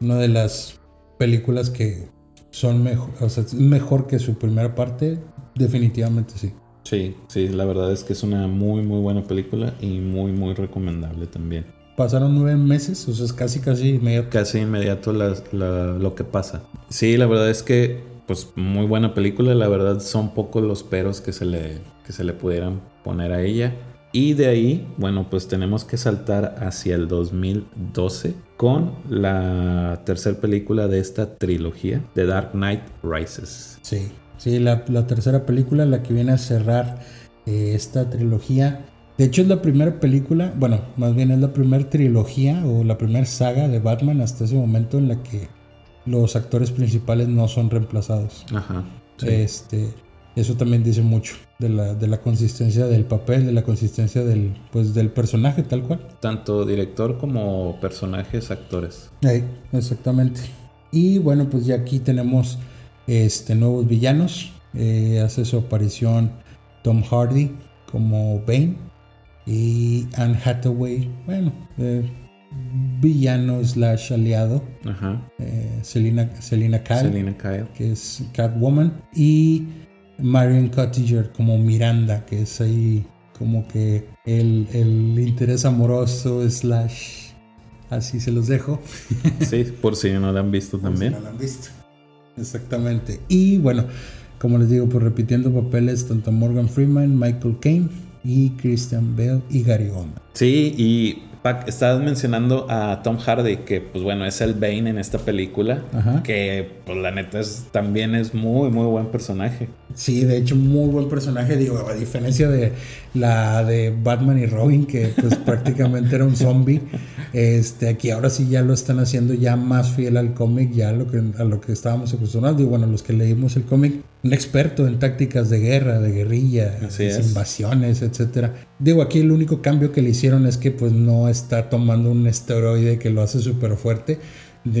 una de las películas que son mejor, o sea, mejor que su primera parte, definitivamente sí. Sí, sí, la verdad es que es una muy, muy buena película y muy, muy recomendable también. Pasaron nueve meses, o sea, es casi, casi inmediato. Casi inmediato lo que pasa. Sí, la verdad es que, pues, muy buena película. La verdad son pocos los peros que se le, que se le pudieran poner a ella. Y de ahí, bueno, pues tenemos que saltar hacia el 2012 con la tercera película de esta trilogía, The Dark Knight Rises. Sí, sí, la, tercera película, la que viene a cerrar eh, esta trilogía. De hecho es la primera película, bueno, más bien es la primera trilogía o la primera saga de Batman hasta ese momento en la que los actores principales no son reemplazados. Ajá. Este, eso también dice mucho de la, de la consistencia del papel, de la consistencia del, pues, del personaje tal cual. Tanto director como personajes, actores. exactamente. Y bueno, pues ya aquí tenemos este, nuevos villanos. Eh, hace su aparición Tom Hardy como Bane y Anne Hathaway, bueno, eh, villano slash aliado. Ajá. Eh, Selina, Selina Kyle, Kyle, que es Catwoman. Y Marion Cottinger como Miranda, que es ahí como que el, interés amoroso slash así se los dejo. Sí, por si no la han visto también. no la han visto. Exactamente. Y bueno, como les digo, pues repitiendo papeles tanto Morgan Freeman, Michael Caine y Christian Bale y Gary Oldman. Sí, y Pac, estabas mencionando a Tom Hardy, que pues bueno, es el Bane en esta película, que pues la neta es, también es muy, muy buen personaje. Sí, de hecho, muy buen personaje, digo, a diferencia de la de Batman y Robin, que pues prácticamente era un zombie, este, aquí ahora sí ya lo están haciendo ya más fiel al cómic, ya a lo que, a lo que estábamos acostumbrados, y bueno, los que leímos el cómic, un experto en tácticas de guerra, de guerrilla, invasiones, etcétera. Digo, aquí el único cambio que le hicieron es que pues no está tomando un esteroide que lo hace súper fuerte,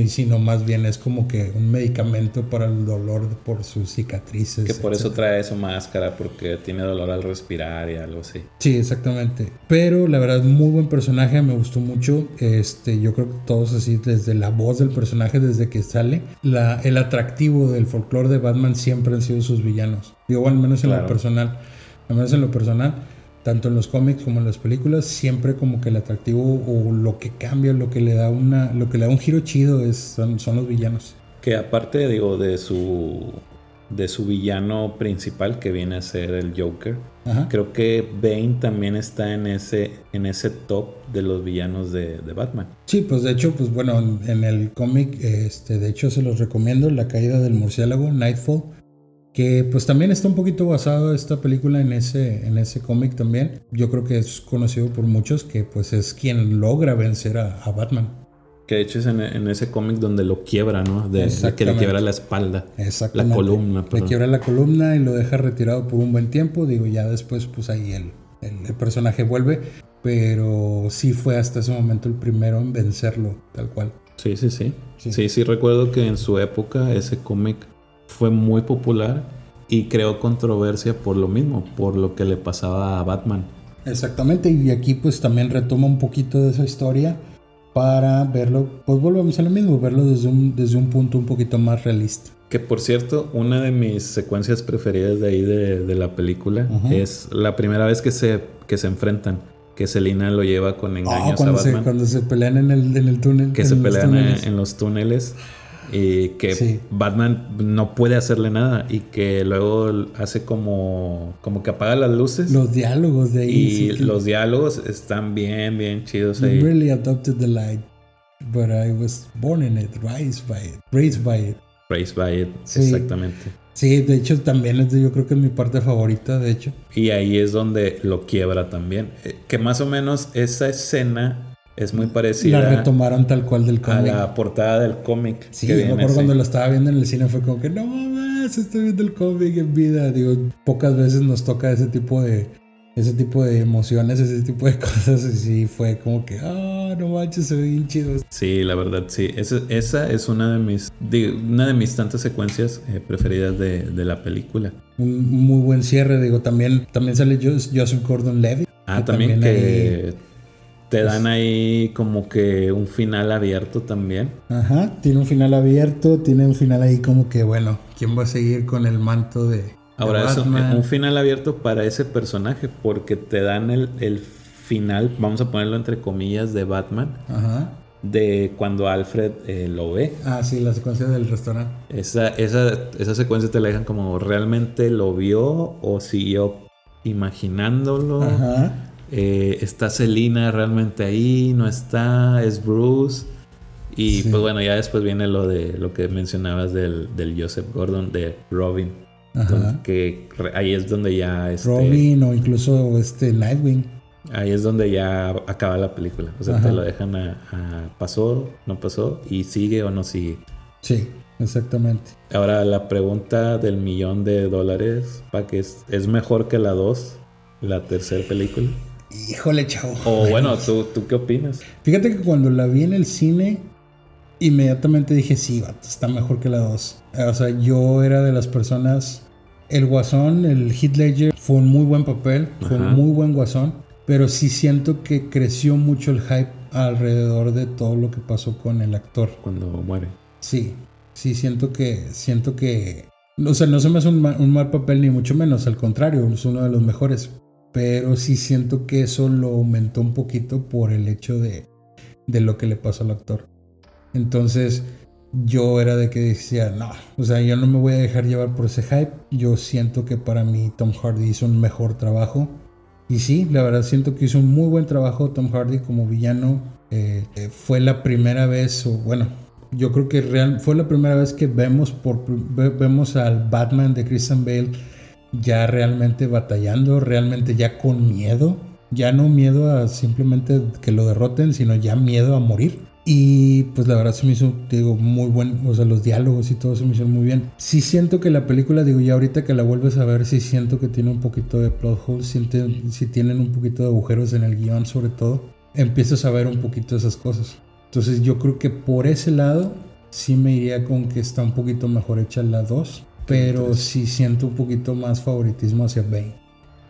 sino más bien es como que un medicamento para el dolor por sus cicatrices. Que por eso trae su máscara, porque tiene dolor al respirar y algo así. Sí, exactamente. Pero la verdad, muy buen personaje, me gustó mucho. Este, yo creo que todos así, desde la voz del personaje, desde que sale, la, el atractivo del folclore de Batman siempre han sido sus villanos. Digo, al menos en lo personal. Al menos en lo personal tanto en los cómics como en las películas, siempre como que el atractivo o lo que cambia, lo que le da una, lo que le da un giro chido es, son, los villanos. Que aparte, digo, de su de su villano principal que viene a ser el Joker. Creo que Bane también está en ese, en ese top de los villanos de, Batman. Sí, pues de hecho, pues bueno, en, el cómic, este, de hecho se los recomiendo, La caída del murciélago, Nightfall, que pues también está un poquito basado esta película en ese, en ese cómic también. Yo creo que es conocido por muchos que pues es quien logra vencer a Batman. Que de hecho es en, ese cómic donde lo quiebra, ¿no? De, que le quiebra la espalda. La columna. Le quiebra la columna y lo deja retirado por un buen tiempo. Digo, ya después, pues ahí el, el, personaje vuelve. Pero sí fue hasta ese momento el primero en vencerlo, tal cual. Sí, sí, sí. Sí, sí, sí recuerdo que en su época ese cómic fue muy popular y creó controversia por lo mismo, por lo que le pasaba a Batman. Exactamente, y aquí pues también retoma un poquito de esa historia para verlo, pues volvemos a lo mismo, verlo desde un, desde un punto un poquito más realista. Que por cierto, una de mis secuencias preferidas de ahí de, la película es la primera vez que se, que se enfrentan. Que Selina lo lleva con ah, engaños a Batman. Se, cuando se pelean en el, en el túnel. Que se pelean en, los túneles y que Batman no puede hacerle nada y que luego hace como como que apaga las luces. Los diálogos de ahí. Y los diálogos están bien, bien chidos ahí. really adopted the light, but I was born in it, raised by it, raised by it. Raised by it, exactamente. Sí, de hecho también es de, yo creo que es mi parte favorita, de hecho. Y ahí es donde lo quiebra también. Eh, que más o menos esa escena es muy parecida. La retomaron tal cual del cómic. A la portada del cómic. Sí, me acuerdo cuando lo estaba viendo en el cine fue como que no mames, estoy viendo el cómic en vida. Digo, pocas veces nos toca ese tipo de ese tipo de emociones, ese tipo de cosas. Y sí, fue como que, ah, no manches, se ve bien chido. Sí, la verdad, sí. Esa, esa es una de mis, una de mis tantas secuencias eh, preferidas de, de, la película. Un muy buen cierre, digo, también, también sale Joseph Gordon Levy. Ah, también, que te dan ahí como que un final abierto también. Ajá, tiene un final abierto, tiene un final ahí como que, bueno, ¿quién va a seguir con el manto de... Ahora, es un, final abierto para ese personaje, porque te dan el, el, final, vamos a ponerlo entre comillas, de Batman. Ajá. De cuando Alfred eh, lo ve. Ah, sí, la secuencia del restaurante. Esa, esa, esa secuencia te la dejan como realmente lo vio o siguió imaginándolo. Ajá eh, está Selina realmente ahí, no está, es Bruce. Y pues bueno, ya después viene lo de lo que mencionabas del, Joseph Gordon, de Robin. que ahí es donde ya... Este, Robin o incluso este Nightwing. Ahí es donde ya acaba la película. O sea, te lo dejan a, pasó, no pasó, y sigue o no sigue. Sí, exactamente. Ahora la pregunta del millón de dólares, ¿para que es, es mejor que la 2, la tercera película? Híjole, chavo. O bueno, ¿tú, ¿tú qué opinas? Fíjate que cuando la vi en el cine, inmediatamente dije, sí, está mejor que la 2. O sea, yo era de las personas... El Guasón, el Hit Ledger, fue un muy buen papel, fue un muy buen Guasón, pero sí siento que creció mucho el hype alrededor de todo lo que pasó con el actor. Cuando muere. Sí, sí, siento que, siento que, o sea, no se me hace un un mal papel ni mucho menos, al contrario, es uno de los mejores, pero sí siento que eso lo aumentó un poquito por el hecho de, de lo que le pasó al actor. Entonces yo era de que decía, no, o sea, yo no me voy a dejar llevar por ese hype. Yo siento que para mí Tom Hardy hizo un mejor trabajo. Y sí, la verdad siento que hizo un muy buen trabajo Tom Hardy como villano. Eh, eh, fue la primera vez, o bueno, yo creo que real, fue la primera vez que vemos, por, vemos al Batman de Christian Bale ya realmente batallando, realmente ya con miedo, ya no miedo a simplemente que lo derroten, sino ya miedo a morir. Y pues la verdad se me hizo, digo, muy buen, o sea, los diálogos y todo se me hicieron muy bien. Sí siento que la película, digo, ya ahorita que la vuelves a ver, sí siento que tiene un poquito de plot holes, si tienen un poquito de agujeros en el guion sobre todo, empiezas a ver un poquito esas cosas. Entonces yo creo que por ese lado sí me iría con que está un poquito mejor hecha la 2 pero sí siento un poquito más favoritismo hacia Bane.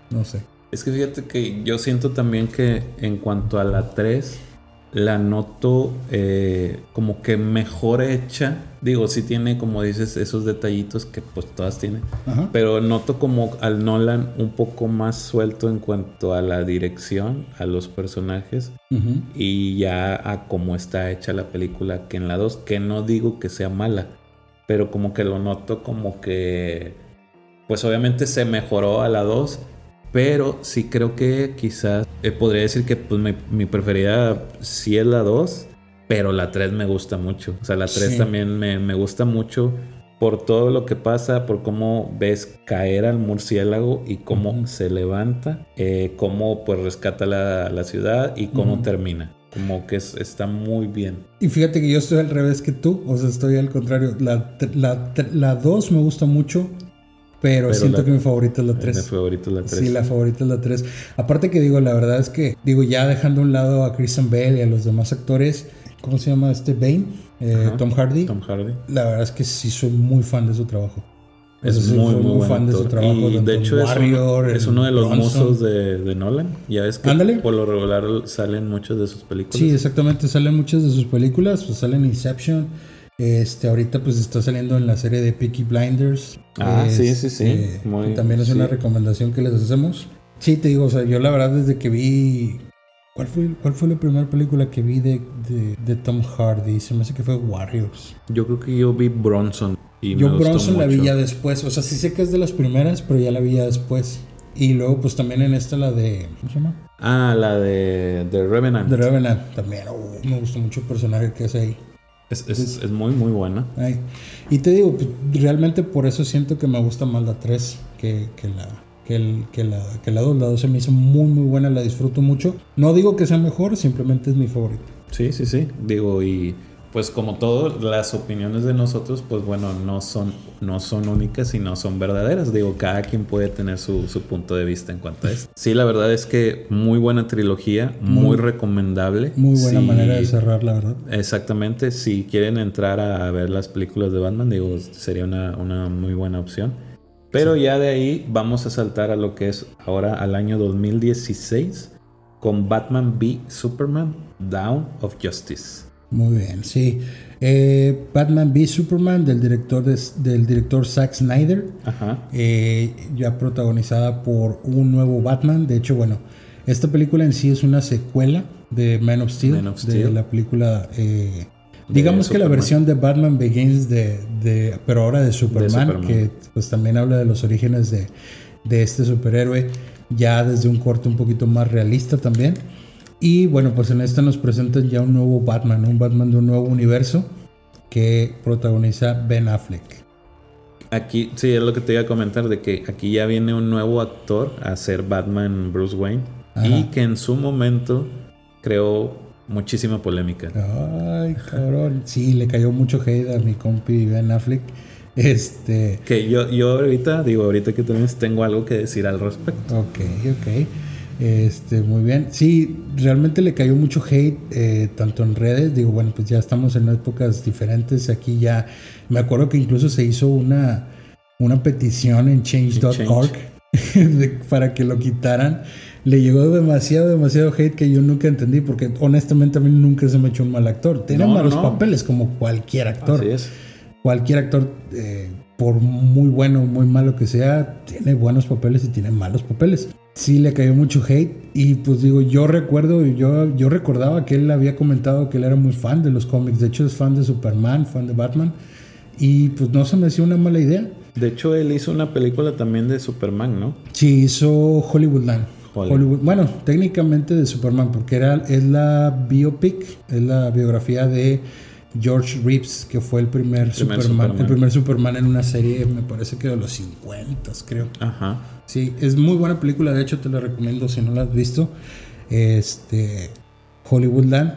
No sé. Es que fíjate que yo siento también que en cuanto a la 3, la noto eh, como que mejor hecha. Digo, sí tiene, como dices, esos detallitos que pues todas tienen. Pero noto como al Nolan un poco más suelto en cuanto a la dirección, a los personajes y ya a cómo está hecha la película que en la 2, que no digo que sea mala pero como que lo noto como que, pues obviamente se mejoró a la 2, pero sí creo que quizás eh, podría decir que pues, mi, preferida sí es la 2, pero la 3 me gusta mucho. O sea, la 3 también me, me gusta mucho por todo lo que pasa, por cómo ves caer al murciélago y cómo se levanta, eh, cómo pues rescata la, la ciudad y cómo termina. Como que está muy bien. Y fíjate que yo estoy al revés que tú, o sea, estoy al contrario. La 2 la, la me gusta mucho, pero, siento que mi favorita es la 3. Mi favorita es la 3. Sí, la favorita es la 3. Aparte que digo, la verdad es que, digo, ya dejando a un lado a Christian Bale y a los demás actores, ¿cómo se llama este? Bane, eh, Tom Hardy. Tom Hardy. La verdad es que sí soy muy fan de su trabajo. Es muy, muy, fan de su trabajo. Y de hecho es, es, uno de los musos de, de, Nolan. Ya ves que por lo regular salen muchas de sus películas. Sí, exactamente. Salen muchas de sus películas. Pues salen Inception. Este, ahorita pues está saliendo en la serie de Peaky Blinders. Ah, sí, sí, sí. Este, también es una recomendación que les hacemos. Sí, te digo, o sea, yo la verdad desde que vi ¿Cuál fue, ¿Cuál fue la primera película que vi de, de, Tom Hardy? Se me hace que fue Warriors. Yo creo que yo vi Bronson. Y yo Bronson la vi ya después. O sea, sí sé que es de las primeras, pero ya la vi ya después. Y luego, pues también en esta, la de. ¿Cómo se llama? Ah, la de, de Revenant. De Revenant también. Oh, me gustó mucho el personaje que es ahí. Es, es, es muy, muy buena. Y te digo, pues, realmente por eso siento que me gusta más la 3 que, que la, que, el, que, la, que la 2. La 2 se me hizo muy, muy buena, la disfruto mucho. No digo que sea mejor, simplemente es mi favorito. Sí, sí, sí. Digo, y pues como todo, las opiniones de nosotros, pues bueno, no son, no son únicas y no son verdaderas. Digo, cada quien puede tener su, punto de vista en cuanto a esto. Sí, la verdad es que muy buena trilogía, muy, recomendable. Muy buena manera de cerrar, la verdad. Exactamente. Si quieren entrar a ver las películas de Batman, digo, sería una, una muy buena opción. Pero ya de ahí vamos a saltar a lo que es ahora al año 2016 con Batman v Superman, Down of Justice. Muy bien, sí. Eh, Batman v Superman del director, del director Zack Snyder, eh, ya protagonizada por un nuevo Batman. De hecho, bueno, esta película en sí es una secuela de Man of Steel, de la película... Eh, digamos que la versión de Batman Begins de, de pero ahora de Superman, que pues también habla de los orígenes de, de este superhéroe, ya desde un corte un poquito más realista también. Y bueno, pues en esta nos presentan ya un nuevo Batman, un Batman de un nuevo universo que protagoniza Ben Affleck. Aquí, sí, es lo que te iba a comentar, de que aquí ya viene un nuevo actor a ser Batman Bruce Wayne y que en su momento creó muchísima polémica. Ay, cabrón. Sí, le cayó mucho hate a mi compi Ben Affleck. Este. Que yo, yo ahorita, digo, ahorita que tenemos, tengo algo que decir al respecto. Ok, ok. Este, muy bien. Sí, realmente le cayó mucho hate, eh, tanto en redes, digo, bueno, pues ya estamos en épocas diferentes. Aquí ya, me acuerdo que incluso se hizo una, una petición en change.org para que lo quitaran. Le llegó demasiado, demasiado hate que yo nunca entendí, porque honestamente a mí nunca se me echó un mal actor. Tiene malos papeles, como cualquier actor. Así es. Cualquier actor, eh, por muy bueno o muy malo que sea, tiene buenos papeles y tiene malos papeles sí le cayó mucho hate. Y pues digo, yo recuerdo, yo, yo recordaba que él había comentado que él era muy fan de los cómics. De hecho, es fan de Superman, fan de Batman. Y pues no se me hacía una mala idea. De hecho, él hizo una película también de Superman, ¿no? Sí, hizo Hollywoodland. Hollywood. Bueno, técnicamente de Superman, porque era, es la biopic, es la biografía de George Reeves, que fue el primer, Superman, el primer Superman en una serie, me parece que de los 50, creo. Ajá. Sí, es muy buena película, de hecho te la recomiendo si no la has visto. Este Hollywoodland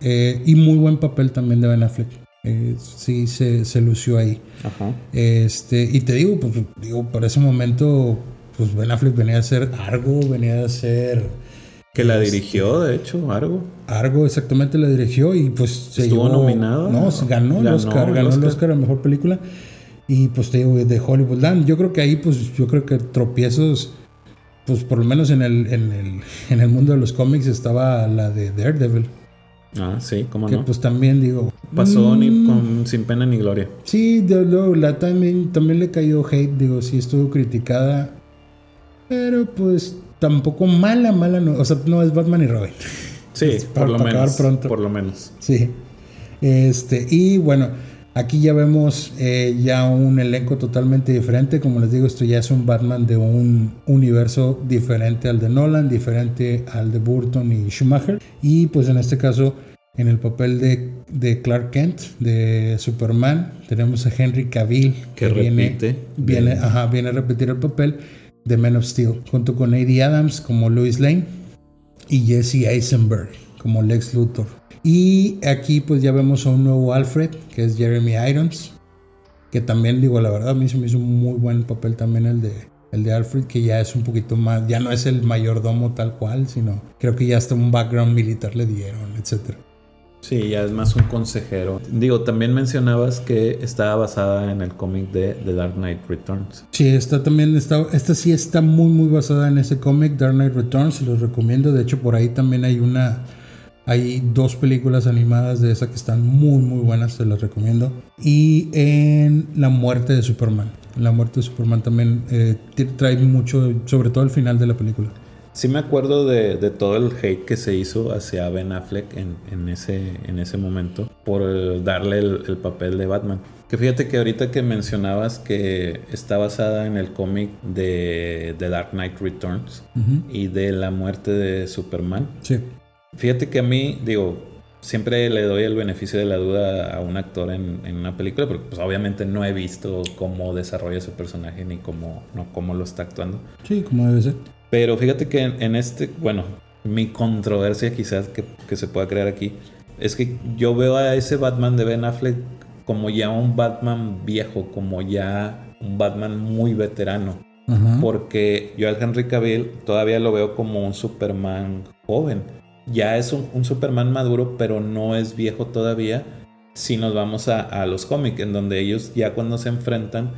eh, y muy buen papel también de Ben Affleck. Eh, sí, se, se, lució ahí. Ajá. Este, y te digo, pues digo, para ese momento, pues Ben Affleck venía a ser Argo, venía a ser que la dirigió, de hecho, Argo. Argo exactamente la dirigió y pues se estuvo nominado. No, ganó, el Oscar, ganó el Oscar a mejor película. Y pues te digo, de Hollywoodland. Yo creo que ahí, pues, yo creo que tropiezos, pues por lo menos en el, en el, en el mundo de los cómics estaba la de Daredevil. Ah, sí, cómo que, no. pues también digo. Pasó ni mm, con, sin pena ni gloria. Sí, de, la también, también le cayó hate, digo, sí estuvo criticada. Pero pues tampoco mala, mala, no, o sea, no es Batman y Robin. Sí, por lo menos. Pronto. Por lo menos. Sí. Este, y bueno, Aquí ya vemos eh, ya un elenco totalmente diferente. Como les digo, esto ya es un Batman de un universo diferente al de Nolan, diferente al de Burton y Schumacher. Y pues en este caso, en el papel de, de Clark Kent, de Superman, tenemos a Henry Cavill, que, viene, viene, ajá, viene a repetir el papel de Man of Steel, junto con Eddie Adams como Lois Lane y Jesse Eisenberg como Lex Luthor. Y aquí pues ya vemos a un nuevo Alfred, que es Jeremy Irons, que también digo la verdad, a mí se me hizo un muy buen papel también el de, el de Alfred, que ya es un poquito más, ya no es el mayordomo tal cual, sino creo que ya hasta un background militar le dieron, etc. Sí, ya es más un consejero. Digo, también mencionabas que estaba basada en el cómic de The Dark Knight Returns. Sí, esta también está, esta sí está muy muy basada en ese cómic, Dark Knight Returns, y los recomiendo. De hecho, por ahí también hay una hay dos películas animadas de esa que están muy muy buenas, se las recomiendo. Y en La muerte de Superman. La muerte de Superman también eh, trae mucho, sobre todo el final de la película. Sí me acuerdo de, todo el hate que se hizo hacia Ben Affleck en, ese, en ese momento por darle el, papel de Batman. Que fíjate que ahorita que mencionabas que está basada en el cómic de The Dark Knight Returns y de la muerte de Superman. Sí. Fíjate que a mí, digo, siempre le doy el beneficio de la duda a un actor en, una película, porque pues obviamente no he visto cómo desarrolla su personaje ni cómo, no, cómo lo está actuando. Sí, como debe ser. Pero fíjate que en, este, bueno, mi controversia quizás que, que, se pueda crear aquí, es que yo veo a ese Batman de Ben Affleck como ya un Batman viejo, como ya un Batman muy veterano. Porque yo al Henry Cavill todavía lo veo como un Superman joven ya es un, Superman maduro, pero no es viejo todavía. Si nos vamos a, los cómics, en donde ellos ya cuando se enfrentan,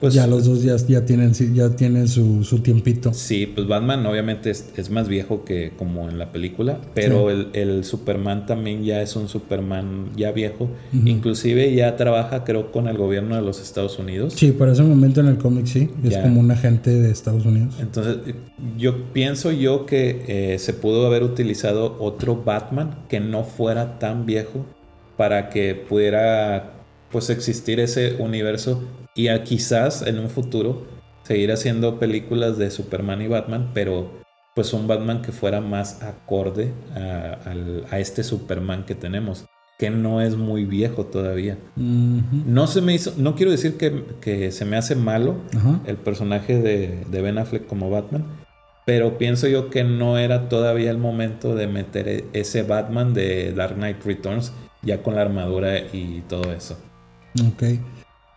pues... Ya los dos ya, ya tienen, ya tienen su, su tiempito. Sí, pues Batman obviamente es, más viejo que como en la película, pero el, Superman también ya es un Superman ya viejo. Inclusive ya trabaja creo con el gobierno de los Estados Unidos. Sí, para ese momento en el cómic sí, es como un agente de Estados Unidos. Entonces yo pienso yo que eh, se pudo haber utilizado otro Batman que no fuera tan viejo para que pudiera pues existir ese universo y a quizás en un futuro seguir haciendo películas de Superman y Batman, pero pues un Batman que fuera más acorde a, este Superman que tenemos, que no es muy viejo todavía. No se me hizo, no quiero decir que, se me hace malo el personaje de, de, Ben Affleck como Batman, pero pienso yo que no era todavía el momento de meter e, ese Batman de Dark Knight Returns ya con la armadura y todo eso. Ok.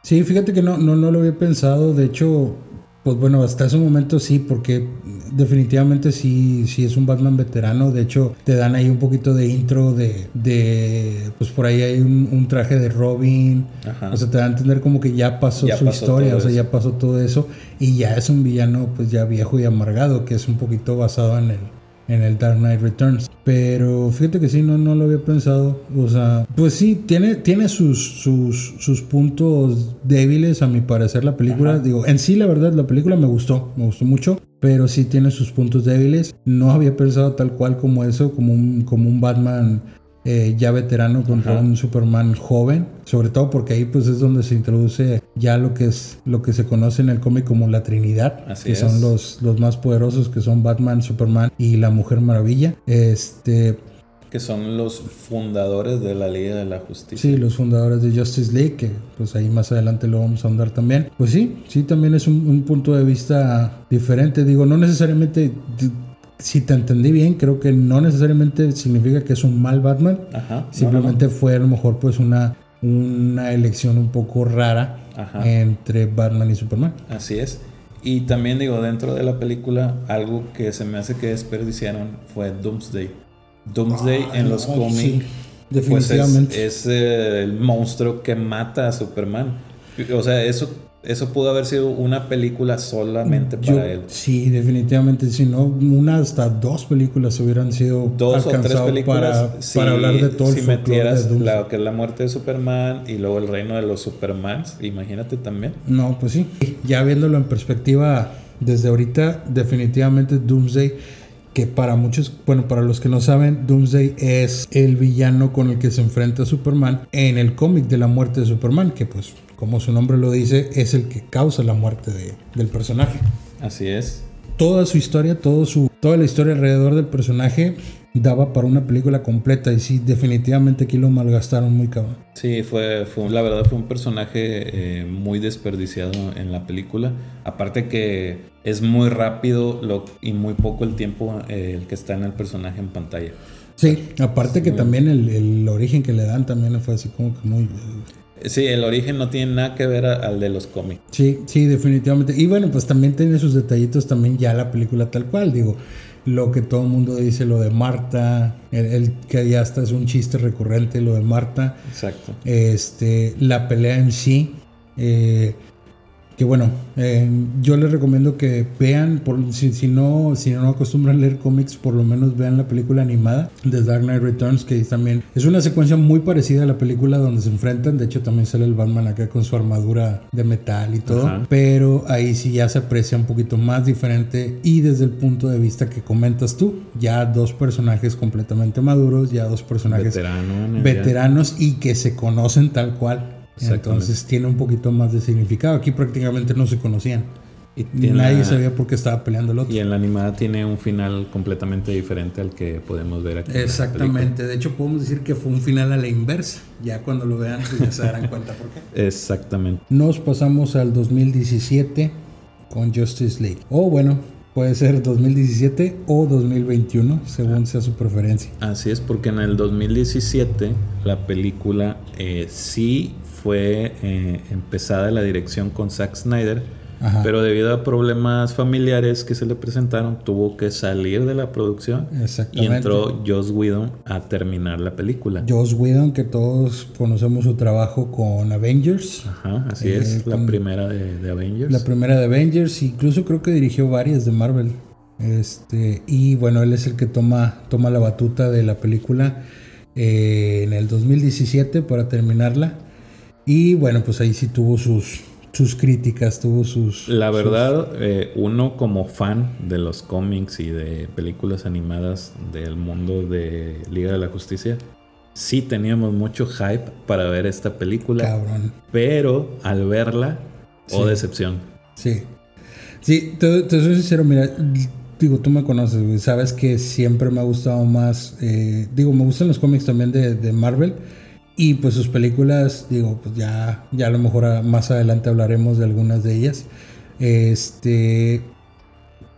Sí, fíjate que no, no, no lo había pensado. De hecho, pues bueno, hasta ese momento sí, porque definitivamente sí, sí es un Batman veterano. De hecho, te dan ahí un poquito de intro de, de pues por ahí hay un, traje de Robin. O sea, te da a entender como que ya pasó su historia, o sea, ya pasó todo eso. Y ya es un villano pues ya viejo y amargado, que es un poquito basado en el, en el Dark Knight Returns. Pero fíjate que sí, no, no lo había pensado. O sea, pues sí, tiene, tiene sus, sus, sus puntos débiles, a mi parecer, la película. Digo, en sí, la verdad, la película me gustó, me gustó mucho. Pero sí tiene sus puntos débiles. No había pensado tal cual como eso, como un, como un Batman eh, ya veterano contra un Superman joven, sobre todo porque ahí pues es donde se introduce ya lo que es lo que se conoce en el cómic como la Trinidad, que son los, los más poderosos que son Batman, Superman y la Mujer Maravilla. Este que son los fundadores de la Liga de la Justicia. Sí, los fundadores de Justice League, que pues ahí más adelante lo vamos a andar también. Pues sí, sí, también es un, un punto de vista diferente. Digo, no necesariamente si te entendí bien, creo que no necesariamente significa que es un mal Batman. Simplemente fue a lo mejor pues una, una elección un poco rara entre Batman y Superman. Así es. Y también digo, dentro de la película, algo que se me hace que desperdiciaron fue Doomsday. Doomsday en los cómics. definitivamente. Pues es, es el monstruo que mata a Superman. O sea, eso eso pudo haber sido una película solamente para él. Sí, definitivamente. Si no, una hasta dos películas hubieran sido dos o tres películas para, hablar de todo si metieras la, que es la muerte de Superman y luego el reino de los Supermans, imagínate también. No, pues sí. Ya viéndolo en perspectiva desde ahorita, definitivamente Doomsday que para muchos, bueno, para los que no saben, Doomsday es el villano con el que se enfrenta Superman en el cómic de la muerte de Superman, que pues como su nombre lo dice, es el que causa la muerte del personaje. Así es. Toda su historia, todo su, toda la historia alrededor del personaje daba para una película completa y sí, definitivamente aquí lo malgastaron muy cabrón. Sí, fue, fue la verdad fue un personaje eh, muy desperdiciado en la película. Aparte que es muy rápido lo, y muy poco el tiempo eh, el que está en el personaje en pantalla. Sí, aparte que también el, el, origen que le dan también fue así como que muy... Sí, el origen no tiene nada que ver al de los cómics. Sí, sí, definitivamente. Y bueno, pues también tiene sus detallitos también ya la película tal cual, digo lo que todo el mundo dice, lo de Marta, el, que ya hasta es un chiste recurrente, lo de Marta. Exacto. Este, la pelea en sí. Eh, que bueno, eh, yo les recomiendo que vean, por, si, no, si no acostumbran a leer cómics, por lo menos vean la película animada de Dark Knight Returns, que también es una secuencia muy parecida a la película donde se enfrentan. De hecho, también sale el Batman acá con su armadura de metal y todo. Pero ahí sí ya se aprecia un poquito más diferente y desde el punto de vista que comentas tú, ya dos personajes completamente maduros, ya dos personajes veteranos y que se conocen tal cual entonces tiene un poquito más de significado. Aquí prácticamente no se conocían. Y Nadie sabía por qué estaba peleando el otro. Y en la animada tiene un final completamente diferente al que podemos ver aquí. Exactamente. De hecho, podemos decir que fue un final a la inversa. Ya cuando lo vean, pues ya se darán cuenta por qué. Exactamente. Nos pasamos al 2017 con Justice League. O bueno, puede ser 2017 o 2021, según sea su preferencia. Así es, porque en el 2017 la película eh, sí fue eh, empezada la dirección con Zack Snyder, pero debido a problemas familiares que se le presentaron, tuvo que salir de la producción y entró Joss Whedon a terminar la película. Joss Whedon, que todos conocemos su trabajo con Avengers. Ajá, así es, eh, la primera de, Avengers. La primera de Avengers, incluso creo que dirigió varias de Marvel. Este, y bueno, él es el que toma, toma la batuta de la película eh, en el 2017 para terminarla. Y bueno, pues ahí sí tuvo sus, sus críticas, tuvo sus... La verdad, eh, uno como fan de los cómics y de películas animadas del mundo de Liga de la Justicia, sí teníamos mucho hype para ver esta película. Cabrón. Pero al verla, oh decepción. Sí. Sí, te, soy sincero, mira, digo, tú me conoces, sabes que siempre me ha gustado más, eh, digo, me gustan los cómics también de, de Marvel y pues sus películas, digo, pues ya, ya a lo mejor más adelante hablaremos de algunas de ellas. Este.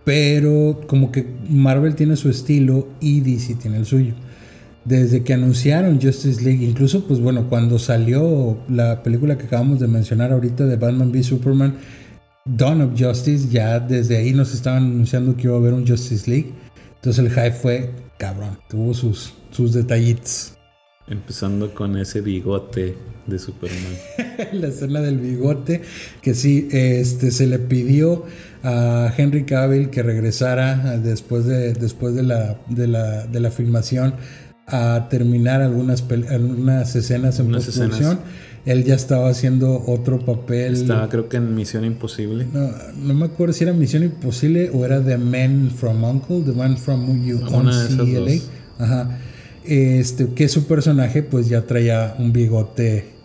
Pero como que Marvel tiene su estilo y DC tiene el suyo. Desde que anunciaron Justice League, incluso pues bueno, cuando salió la película que acabamos de mencionar ahorita de Batman v Superman, Dawn of Justice, ya desde ahí nos estaban anunciando que iba a haber un Justice League. Entonces el hype fue cabrón, tuvo sus, sus detallitos. Empezando con ese bigote de Superman. la escena del bigote, que sí, este, se le pidió a Henry Cavill que regresara después de, después de, la, de, la, de la filmación a terminar algunas, algunas escenas en postproducción. Él ya estaba haciendo otro papel. Estaba creo que en Misión Imposible. No, no me acuerdo si era Misión Imposible o era The Man from Uncle, The Man from You Ajá este, que su personaje pues ya traía un bigote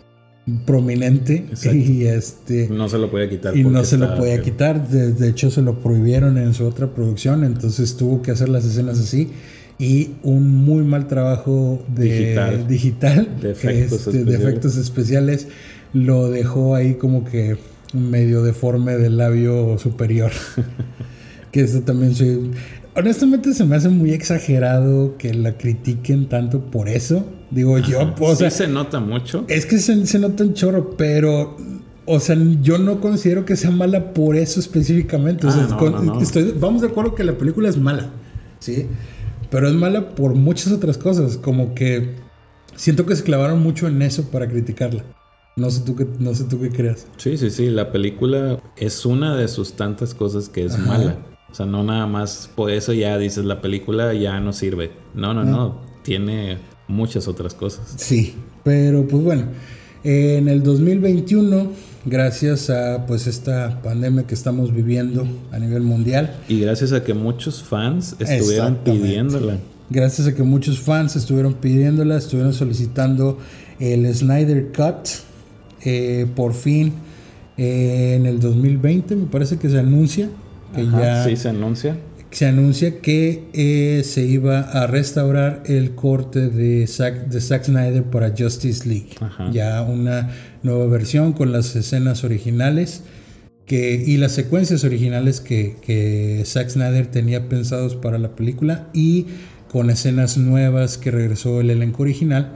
prominente y este no se lo podía quitar y no se lo podía quitar. De, hecho se lo prohibieron en su otra producción entonces tuvo que hacer las escenas así. Y un muy mal trabajo de digital, de, efectos este, de, efectos especiales lo dejó ahí como que medio deforme del labio superior. Que esto también soy honestamente se me hace muy exagerado que la critiquen tanto por eso. Digo yo, o sea, sí se nota mucho. Es que se, nota un chorro, pero o sea, yo no considero que sea mala por eso específicamente. Ah, estoy, vamos de acuerdo que la película es mala, ¿sí? Pero es mala por muchas otras cosas, como que siento que se clavaron mucho en eso para criticarla. No sé tú qué, no sé tú qué creas. Sí, sí, sí, la película es una de sus tantas cosas que es mala. O sea, no nada más por eso ya dices la película ya no sirve. No, no, no. Tiene muchas otras cosas. Sí, pero pues bueno. En el 2021 gracias a pues esta pandemia que estamos viviendo a nivel mundial. Y gracias a que muchos fans estuvieron pidiéndola. Gracias a que muchos fans estuvieron pidiéndola, estuvieron solicitando el Snyder Cut. Eh, por fin, eh, en el 2020 me parece que se anuncia. Que ya, sí, se anuncia se anuncia que eh, se iba a restaurar el corte de Zack, de Zack Snyder para Justice League. Ya una nueva versión con las escenas originales que, y las secuencias originales que, que Zack Snyder tenía pensados para la película y con escenas nuevas que regresó el elenco original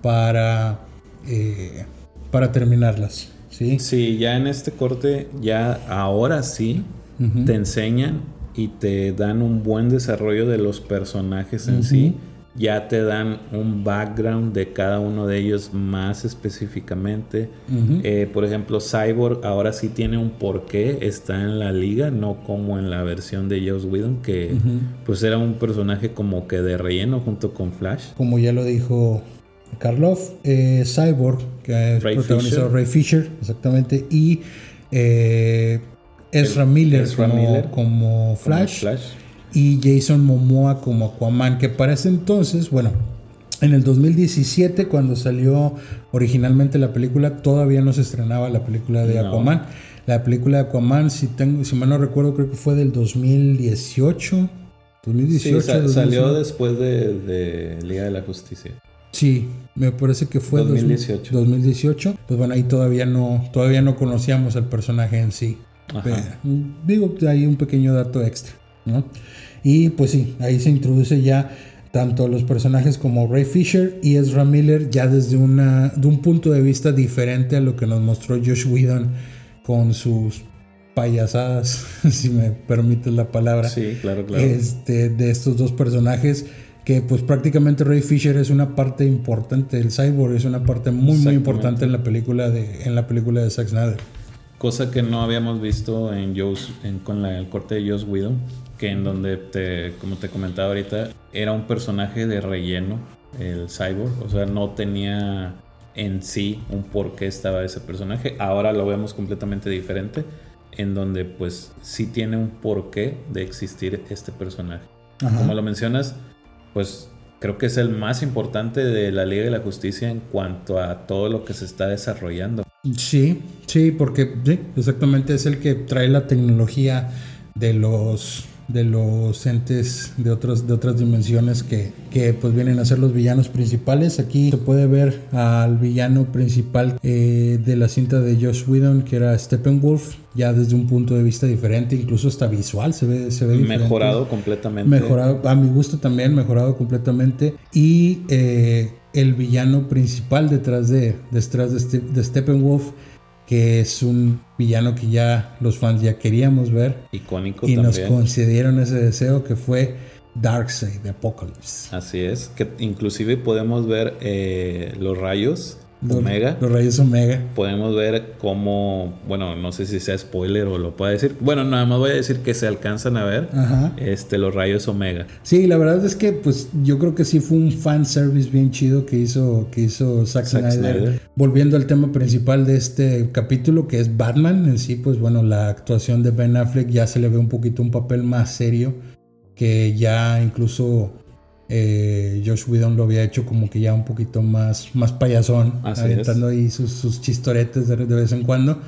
para, eh, para terminarlas. ¿sí? sí, ya en este corte, ya ahora sí, te enseñan y te dan un buen desarrollo de los personajes en sí. Ya te dan un background de cada uno de ellos más específicamente. Eh, por ejemplo, Cyborg ahora sí tiene un porqué, está en la liga, no como en la versión de Joss Whedon, que pues era un personaje como que de relleno junto con Flash. Como ya lo dijo Karloff, eh, Cyborg, que es protagonizado Ray Fisher, exactamente, y eh, Ezra Miller, como, Flash, y Jason Momoa como Aquaman, que para ese entonces, bueno, en el 2017 cuando salió originalmente la película, todavía no se estrenaba la película de Aquaman. La película de Aquaman, si, tengo, si mal no recuerdo, creo que fue del 2018. 2018 salió después de, Liga de la Justicia. Sí, me parece que fue 2018. 2018. Pues bueno, ahí todavía no, todavía no conocíamos al personaje en sí. Digo, hay un pequeño dato extra, ¿no? Y pues sí, ahí se introduce ya tanto los personajes como Ray Fisher y Ezra Miller ya desde una, de un punto de vista diferente a lo que nos mostró Josh Whedon con sus payasadas, si me permites la palabra. Sí, claro, claro. Este, de estos dos personajes que pues prácticamente Ray Fisher es una parte importante, el cyborg es una parte muy muy importante en la película de en la película de Zack Snyder. Cosa que no habíamos visto en con el corte de Joss Whedon, que en donde, te, como te comentaba ahorita, era un personaje de relleno, el cyborg, o sea, no tenía en sí un por qué estaba ese personaje. Ahora lo vemos completamente diferente, en donde pues sí tiene un porqué de existir este personaje. Como lo mencionas, pues creo que es el más importante de la Liga de la Justicia en cuanto a todo lo que se está desarrollando. Sí, sí, porque exactamente es el que trae la tecnología de los de los entes de otras, de otras dimensiones que, que, pues vienen a ser los villanos principales. Aquí se puede ver al villano principal eh, de la cinta de Josh Whedon, que era Steppenwolf, ya desde un punto de vista diferente, incluso hasta visual se ve, se ve Mejorado completamente. Mejorado, a mi gusto también, mejorado completamente. Y eh, el villano principal detrás de, detrás de, de Steppenwolf que es un villano que ya los fans ya queríamos ver. Icónico y nos concedieron ese deseo que fue Darkseid de Apocalypse. Así es, que inclusive podemos ver eh, los rayos Omega. Los rayos Omega. Podemos ver cómo, bueno, no sé si sea spoiler o lo pueda decir. Bueno, nada más voy a decir que se alcanzan a ver este los rayos Omega. Sí, la verdad es que pues yo creo que sí fue un fan service bien chido que hizo que hizo Zack, Snyder. Volviendo al tema principal de este capítulo que es Batman en sí, pues bueno, la actuación de Ben Affleck ya se le ve un poquito un papel más serio que ya incluso eh, Josh Whedon lo había hecho como que ya un poquito más, más payasón, aventando ahí sus, chistoretes de, vez en cuando,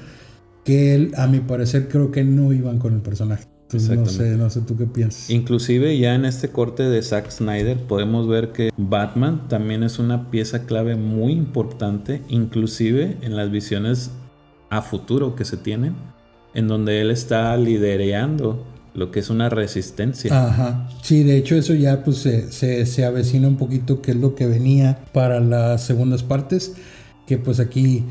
que él, a mi parecer, creo que no iban con el personaje. no sé, no sé tú qué piensas. Inclusive ya en este corte de Zack Snyder podemos ver que Batman también es una pieza clave muy importante, inclusive en las visiones a futuro que se tienen, en donde él está lidereando lo que es una resistencia. Ajá. Sí, de hecho eso ya pues se, se, avecina un poquito que es lo que venía para las segundas partes, que pues aquí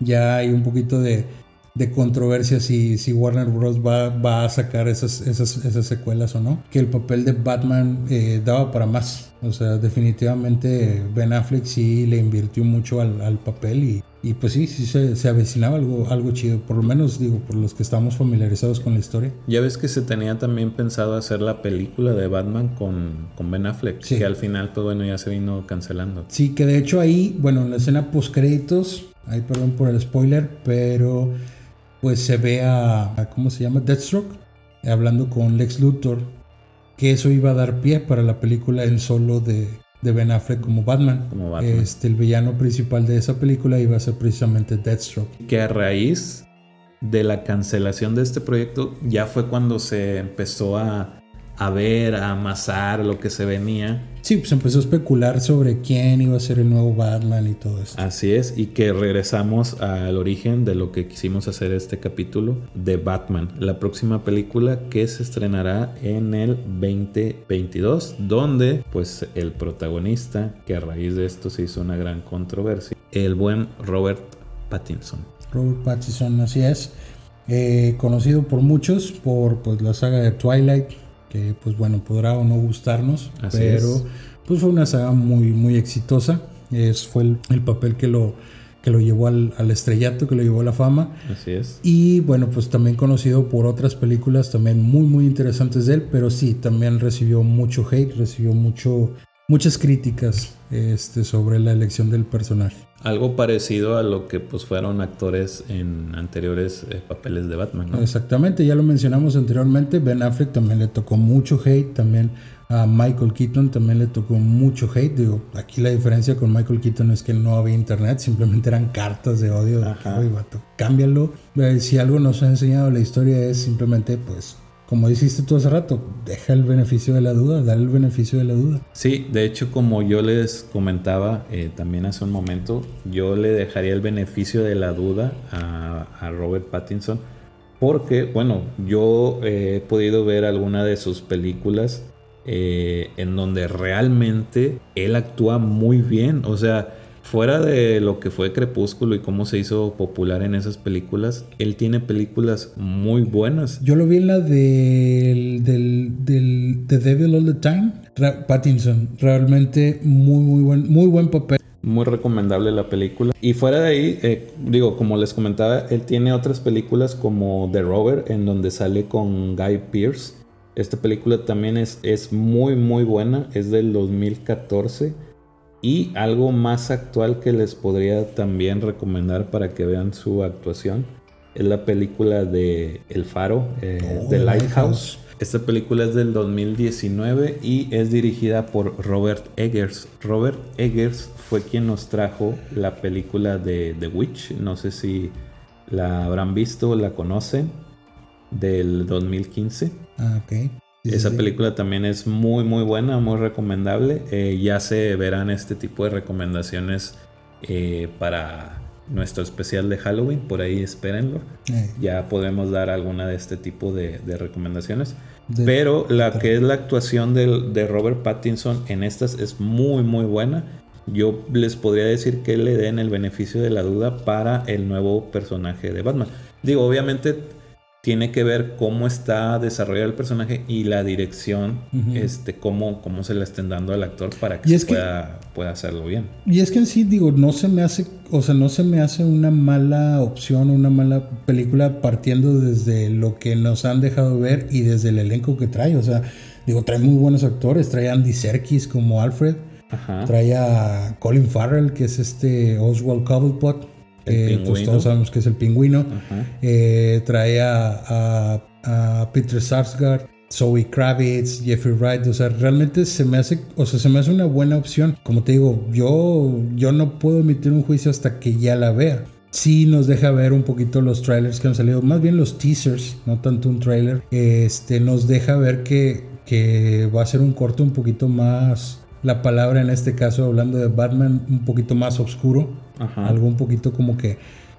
ya hay un poquito de, de controversia si, si Warner Bros. Va, va a sacar esas, esas, esas, secuelas o no. Que el papel de Batman eh, daba para más. O sea, definitivamente Ben Affleck sí le invirtió mucho al, al papel y, y pues sí, sí se, se, avecinaba algo, algo chido, por lo menos digo, por los que estamos familiarizados con la historia. Ya ves que se tenía también pensado hacer la película de Batman con, con Ben Affleck, que al final, pues bueno, ya se vino cancelando. Sí, que de hecho ahí, bueno, en la escena post créditos, Ahí perdón por el spoiler, pero pues se ve a, ¿cómo se llama? Deathstroke, hablando con Lex Luthor, que eso iba a dar pie para la película en solo de, de Ben Affleck como Batman. Como Batman. Este, el villano principal de esa película iba a ser precisamente Deathstroke. Que a raíz de la cancelación de este proyecto ya fue cuando se empezó a, a ver, a amasar lo que se venía. Sí, pues empezó a especular sobre quién iba a ser el nuevo Batman y todo eso. Así es, y que regresamos al origen de lo que quisimos hacer este capítulo de Batman, la próxima película que se estrenará en el 2022, donde pues el protagonista, que a raíz de esto se hizo una gran controversia, el buen Robert Pattinson. Robert Pattinson, así es. Eh, conocido por muchos por pues, la saga de Twilight, que pues bueno, podrá o no gustarnos, Así pero es. pues fue una saga muy, muy exitosa. Es, fue el, el papel que lo, que lo llevó al, al estrellato, que lo llevó a la fama. Así es. Y bueno, pues también conocido por otras películas también muy, muy interesantes de él, pero sí, también recibió mucho hate, recibió mucho, muchas críticas este, sobre la elección del personaje. Algo parecido a lo que pues fueron actores en anteriores eh, papeles de Batman, ¿no? Exactamente, ya lo mencionamos anteriormente, Ben Affleck también le tocó mucho hate, también a Michael Keaton también le tocó mucho hate, digo, aquí la diferencia con Michael Keaton es que no había internet, simplemente eran cartas de odio, de que, Ajá. "Oye, vato, cámbialo, Eh, si algo nos ha enseñado la historia es simplemente pues, como dijiste tú hace rato, deja el beneficio de la duda, dale el beneficio de la duda. Sí, de hecho, como yo les comentaba eh, también hace un momento, yo le dejaría el beneficio de la duda a, Robert Pattinson, porque, bueno, yo eh, he podido ver alguna de sus películas eh, en donde realmente él actúa muy bien, o sea, fuera de lo que fue Crepúsculo y cómo se hizo popular en esas películas, él tiene películas muy buenas. Yo lo vi en la del, del, del The Devil All the Time, Ra- Pattinson, realmente muy, muy buen, muy buen papel. Muy recomendable la película. Y fuera de ahí, eh, digo, como les comentaba, él tiene otras películas como The Rover, en donde sale con Guy Pearce. Esta película también es, es muy, muy buena. Es del 2014. Y algo más actual que les podría también recomendar para que vean su actuación es la película de El Faro, eh, Oh, The Lighthouse. Lighthouse. Esta película es del 2019 y es dirigida por Robert Eggers. Robert Eggers fue quien nos trajo la película de The Witch. No sé si la habrán visto o la conocen. Del 2015. Ah, ok. Sí, Esa sí. película también es muy muy buena, muy recomendable. Eh, ya se verán este tipo de recomendaciones eh, para nuestro especial de Halloween. Por ahí espérenlo. Eh, Ya podemos dar alguna de este tipo de, de recomendaciones. de- Pero la que es la actuación de Robert Pattinson en estas es muy muy buena. Yo les podría decir que le den el beneficio de la duda para el nuevo personaje de Batman. Digo, obviamente tiene que ver cómo está desarrollado el personaje y la dirección, Ujú. este, cómo, cómo se la estén dando al actor para que, Y se es que- pueda, pueda hacerlo bien. Y es que en sí, digo, no se me hace, o sea, no se me hace una mala opción, una mala película partiendo desde lo que nos han dejado ver y desde el elenco que trae. O sea, digo, trae muy buenos actores. Trae a Andy Serkis como Alfred. Ajá. Trae a Colin Farrell, que es este Oswald Cobblepot. Que pues pingüino. todos sabemos que es el pingüino. Eh, trae a, a- a Peter Sarsgaard, Zoe Kravitz, Jeffrey Wright. O sea, realmente se me hace, o sea, se me hace una buena opción. Como te digo, yo, yo no puedo emitir un juicio hasta que ya la vea. Sí nos deja ver un poquito los trailers que han salido, más bien los teasers, no tanto un trailer. Este nos deja ver que, que va a ser un corto un poquito más, la palabra en este caso hablando de Batman, un poquito más oscuro Ajá. algo un poquito como que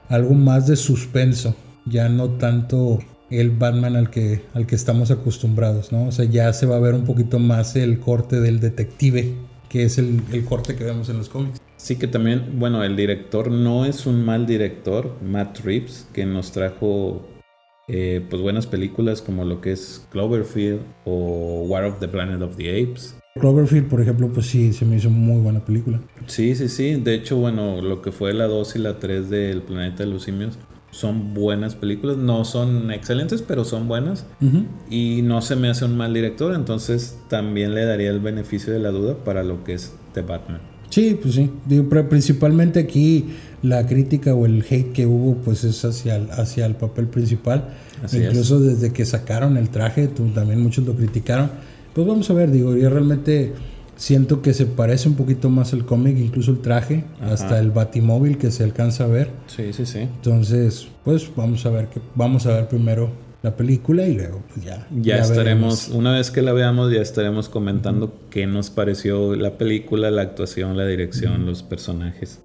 algo más de suspenso, ya no tanto el Batman al que, al que estamos acostumbrados, ¿no? O sea, ya se va a ver un poquito más el corte del detective, que es el, el corte que vemos en los cómics. Sí que también, bueno, el director no es un mal director, Matt Reeves, que nos trajo eh, pues buenas películas como lo que es Cloverfield o War of the Planet of the Apes. Cloverfield, por ejemplo, pues sí, se me hizo muy buena película. Sí, sí, sí. De hecho, bueno, lo que fue la 2 y la 3 del Planeta de los Simios son buenas películas. No son excelentes, pero son buenas. Ujú. Y no se me hace un mal director, entonces también le daría el beneficio de la duda para lo que es The Batman. Sí, pues sí. Digo, principalmente aquí la crítica o el hate que hubo pues es hacia el, hacia el papel principal. Incluso desde que sacaron el traje, también muchos lo criticaron. Pues vamos a ver, digo, yo realmente siento que se parece un poquito más al cómic, incluso el traje, hasta el batimóvil que se alcanza a ver. Sí, sí, sí. Entonces, pues vamos a ver que vamos a ver primero la película y luego pues ya. Ya, estaremos, una vez que la veamos, ya estaremos comentando qué nos pareció la película, la actuación, la dirección, los personajes.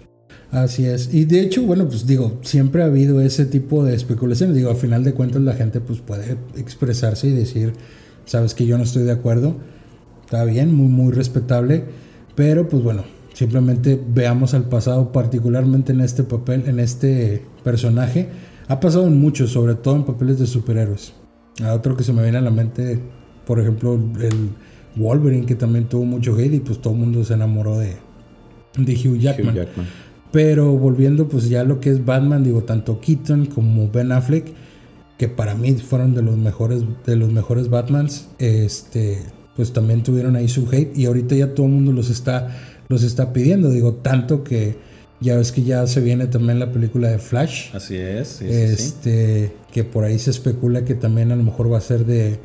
Así es. Y de hecho, bueno, pues digo, siempre ha habido ese tipo de especulaciones. Digo, a final de cuentas la gente pues puede expresarse y decir, sabes que yo no estoy de acuerdo. Está bien, muy, muy respetable. Pero pues bueno, simplemente veamos al pasado, particularmente en este papel, en este personaje. Ha pasado en muchos, sobre todo en papeles de superhéroes. A otro que se me viene a la mente, por ejemplo, el Wolverine, que también tuvo mucho hate y pues todo el mundo se enamoró de, de Hugh Jackman. Hugh Jackman. Pero volviendo pues ya a lo que es Batman, digo, tanto Keaton como Ben Affleck, que para mí fueron de los mejores, de los mejores Batmans, este, pues también tuvieron ahí su hate y ahorita ya todo el mundo los está, los está pidiendo, digo, tanto que ya ves que ya se viene también la película de Flash. Así es. este, que por ahí se especula que también a lo mejor va a ser de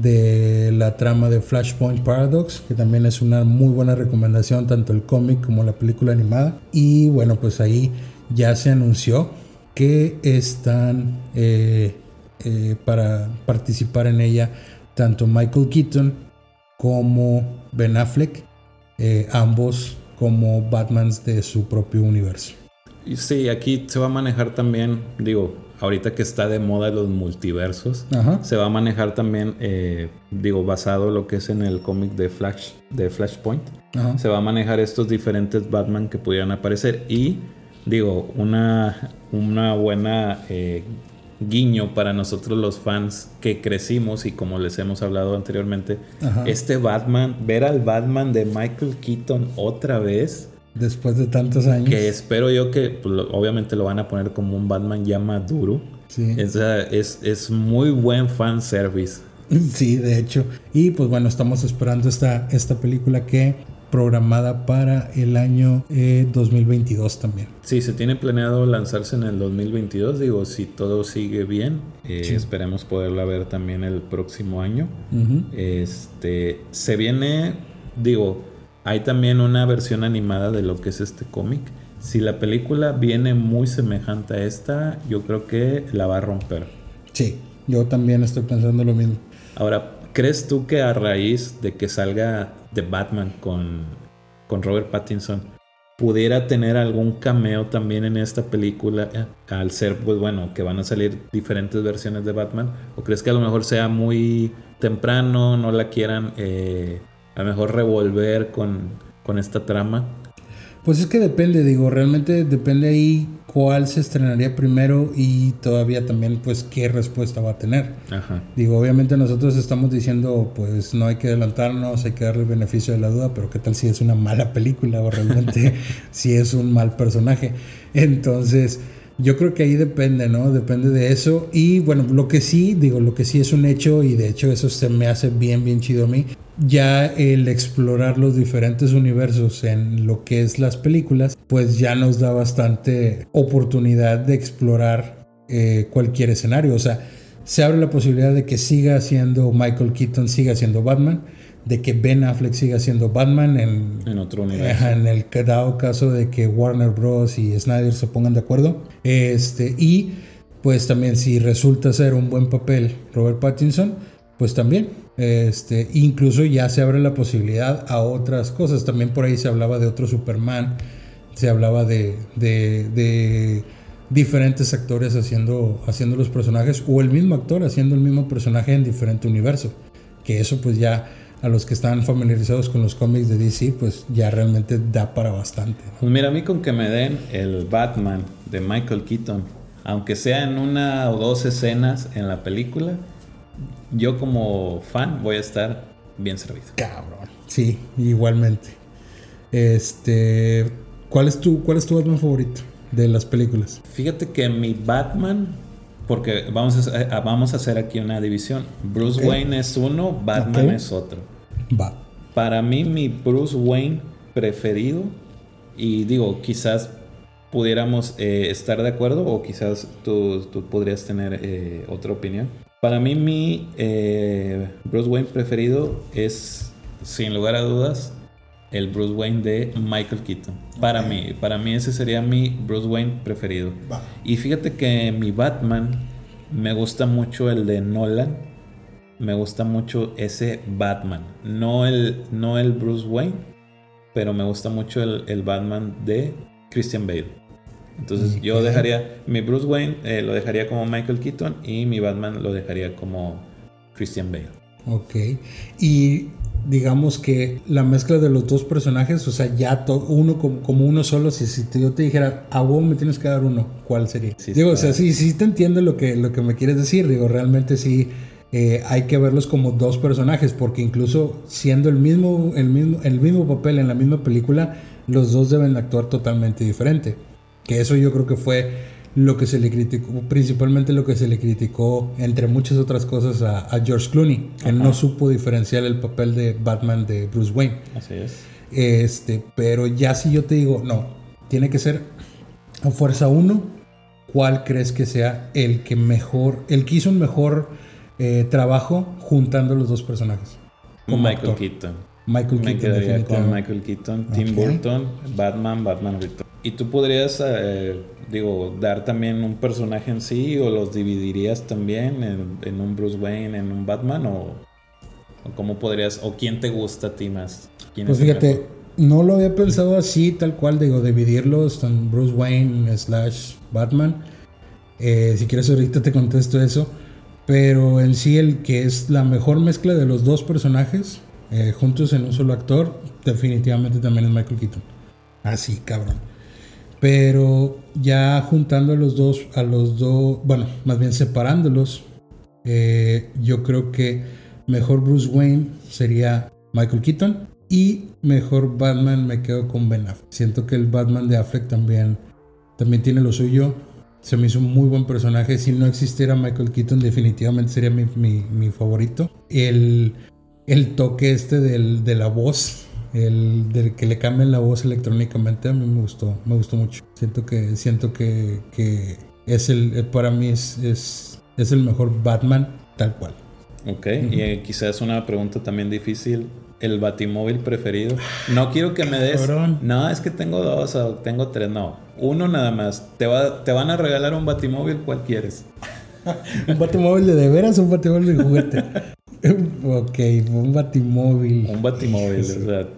de la trama de Flashpoint Paradox, que también es una muy buena recomendación, tanto el cómic como la película animada. Y bueno, pues ahí ya se anunció que están eh, eh, para participar en ella tanto Michael Keaton como Ben Affleck, eh, ambos como Batmans de su propio universo. Sí, aquí se va a manejar también, digo, ahorita que está de moda los multiversos, se va a manejar también, eh, digo, basado lo que es en el cómic de Flash, de Flashpoint. Se va a manejar estos diferentes Batman que pudieran aparecer y, digo, una, una buena eh, guiño para nosotros los fans que crecimos y como les hemos hablado anteriormente, este Batman, ver al Batman de Michael Keaton otra vez Después de tantos años. Que espero yo que pues, obviamente lo van a poner como un Batman ya maduro. Sí. Es, es, es muy buen fan service. Sí, de hecho. Y pues bueno, estamos esperando esta, esta película que programada para el año 2022 eh, también. Sí, se tiene planeado lanzarse en el 2022, digo, si todo sigue bien, eh, esperemos poderla ver también el próximo año. Este, se viene, digo, hay también una versión animada de lo que es este cómic. Si la película viene muy semejante a esta, yo creo que la va a romper. Sí, yo también estoy pensando lo mismo. Ahora, ¿crees tú que a raíz de que salga The Batman con, con Robert Pattinson, pudiera tener algún cameo también en esta película eh, al ser, pues bueno, que van a salir diferentes versiones de Batman? ¿O crees que a lo mejor sea muy temprano, no la quieran eh, a lo mejor revolver con, con esta trama? Pues es que depende, digo, realmente depende ahí cuál se estrenaría primero y todavía también pues qué respuesta va a tener. Ajá. Digo, obviamente nosotros estamos diciendo pues no hay que adelantarnos, hay que darle el beneficio de la duda, pero qué tal si es una mala película o realmente si es un mal personaje. Entonces, yo creo que ahí depende, ¿no? Depende de eso. Y bueno, lo que sí, digo, lo que sí es un hecho, y de hecho eso se me hace bien, bien chido a mí, ya el explorar los diferentes universos en lo que es las películas, pues ya nos da bastante oportunidad de explorar eh, cualquier escenario. O sea, se abre la posibilidad de que siga siendo Michael Keaton, siga siendo Batman de que Ben Affleck siga siendo Batman en, otro universo. En el dado caso de que Warner Bros. y Snyder se pongan de acuerdo. Este, y pues también si resulta ser un buen papel Robert Pattinson, pues también. Este, incluso ya se abre la posibilidad a otras cosas. También por ahí se hablaba de otro Superman, se hablaba de, diferentes actores haciendo, haciendo los personajes, o el mismo actor haciendo el mismo personaje en diferente universo. Que eso pues ya a los que están familiarizados con los cómics de DC, pues ya realmente da para bastante. Pues mira, a mí con que me den el Batman de Michael Keaton, aunque sea en una o dos escenas en la película, yo como fan voy a estar bien servido. Cabrón. Sí, igualmente. Este, ¿cuál es tu cuál es tu Batman favorito de las películas? Fíjate que mi Batman porque vamos a, vamos a hacer aquí una división. Bruce Wayne es uno, Batman es otro. Va. Para mí, mi Bruce Wayne preferido Y digo, quizás pudiéramos eh, estar de acuerdo o quizás tú, tú podrías tener eh, otra opinión. Para mí mi eh, Bruce Wayne preferido es, sin lugar a dudas, el Bruce Wayne de Michael Keaton. Para mí, para mí ese sería mi Bruce Wayne preferido. Y fíjate que mi Batman me gusta mucho el de Nolan. Me gusta mucho ese Batman. No el, no el Bruce Wayne, pero me gusta mucho el, el Batman de Christian Bale. Entonces yo dejaría mi Bruce Wayne eh, lo dejaría como Michael Keaton y mi Batman lo dejaría como Christian Bale. Ok. Y digamos que la mezcla de los dos personajes, o sea, ya uno como, uno solo, si, si yo te dijera, a vos me tienes que dar uno, ¿cuál sería? digo, o sea, sí, sí te entiendo lo que, lo que me quieres decir, digo, realmente sí. Eh, hay que verlos como dos personajes porque incluso siendo el mismo, el mismo, el mismo papel en la misma película, los dos deben actuar totalmente diferente. Que eso yo creo que fue lo que se le criticó, principalmente lo que se le criticó, entre muchas otras cosas, a, George Clooney, que no supo diferenciar el papel de Batman de Bruce Wayne. Así es. Este, pero ya si yo te digo, no, tiene que ser a fuerza uno, ¿cuál crees que sea el que mejor, el que hizo un mejor eh, trabajo juntando los dos personajes? Michael Keaton. Michael Me quedaría con Michael Keaton, Tim Burton, Batman, Batman Returns. ¿Y tú podrías, eh, digo, dar también un personaje en sí o los dividirías también en, un Bruce Wayne, en un Batman o, cómo podrías, o quién te gusta a ti más? pues fíjate, no lo había pensado así, tal cual, digo, dividirlos en Bruce Wayne slash Batman. Eh, si quieres ahorita te contesto eso. Pero en sí el que es la mejor mezcla de los dos personajes eh, juntos en un solo actor, definitivamente también es Michael Keaton. Así, cabrón. Pero ya juntando a los dos, a los dos, bueno, más bien separándolos, eh, yo creo que mejor Bruce Wayne sería Michael Keaton y mejor Batman me quedo con Ben Affleck. Siento que el Batman de Affleck también, también tiene lo suyo. Se me hizo un muy buen personaje. Si no existiera Michael Keaton, definitivamente sería mi, mi, mi favorito. El el toque este del, de la voz, el del que le cambien la voz electrónicamente, a mí me gustó, me gustó mucho. Siento que, siento que, que es el, eh, para mí es, es, es el mejor Batman tal cual. Ok, y eh, quizás una pregunta también difícil. ¿El batimóvil preferido? No quiero que me des. No, es que tengo dos o tengo tres. No, uno nada más. Te, va, te van a regalar un batimóvil, ¿cuál quieres? ¿Un batimóvil de de veras o un batimóvil de juguete? ok, un batimóvil. Un batimóvil, o sea,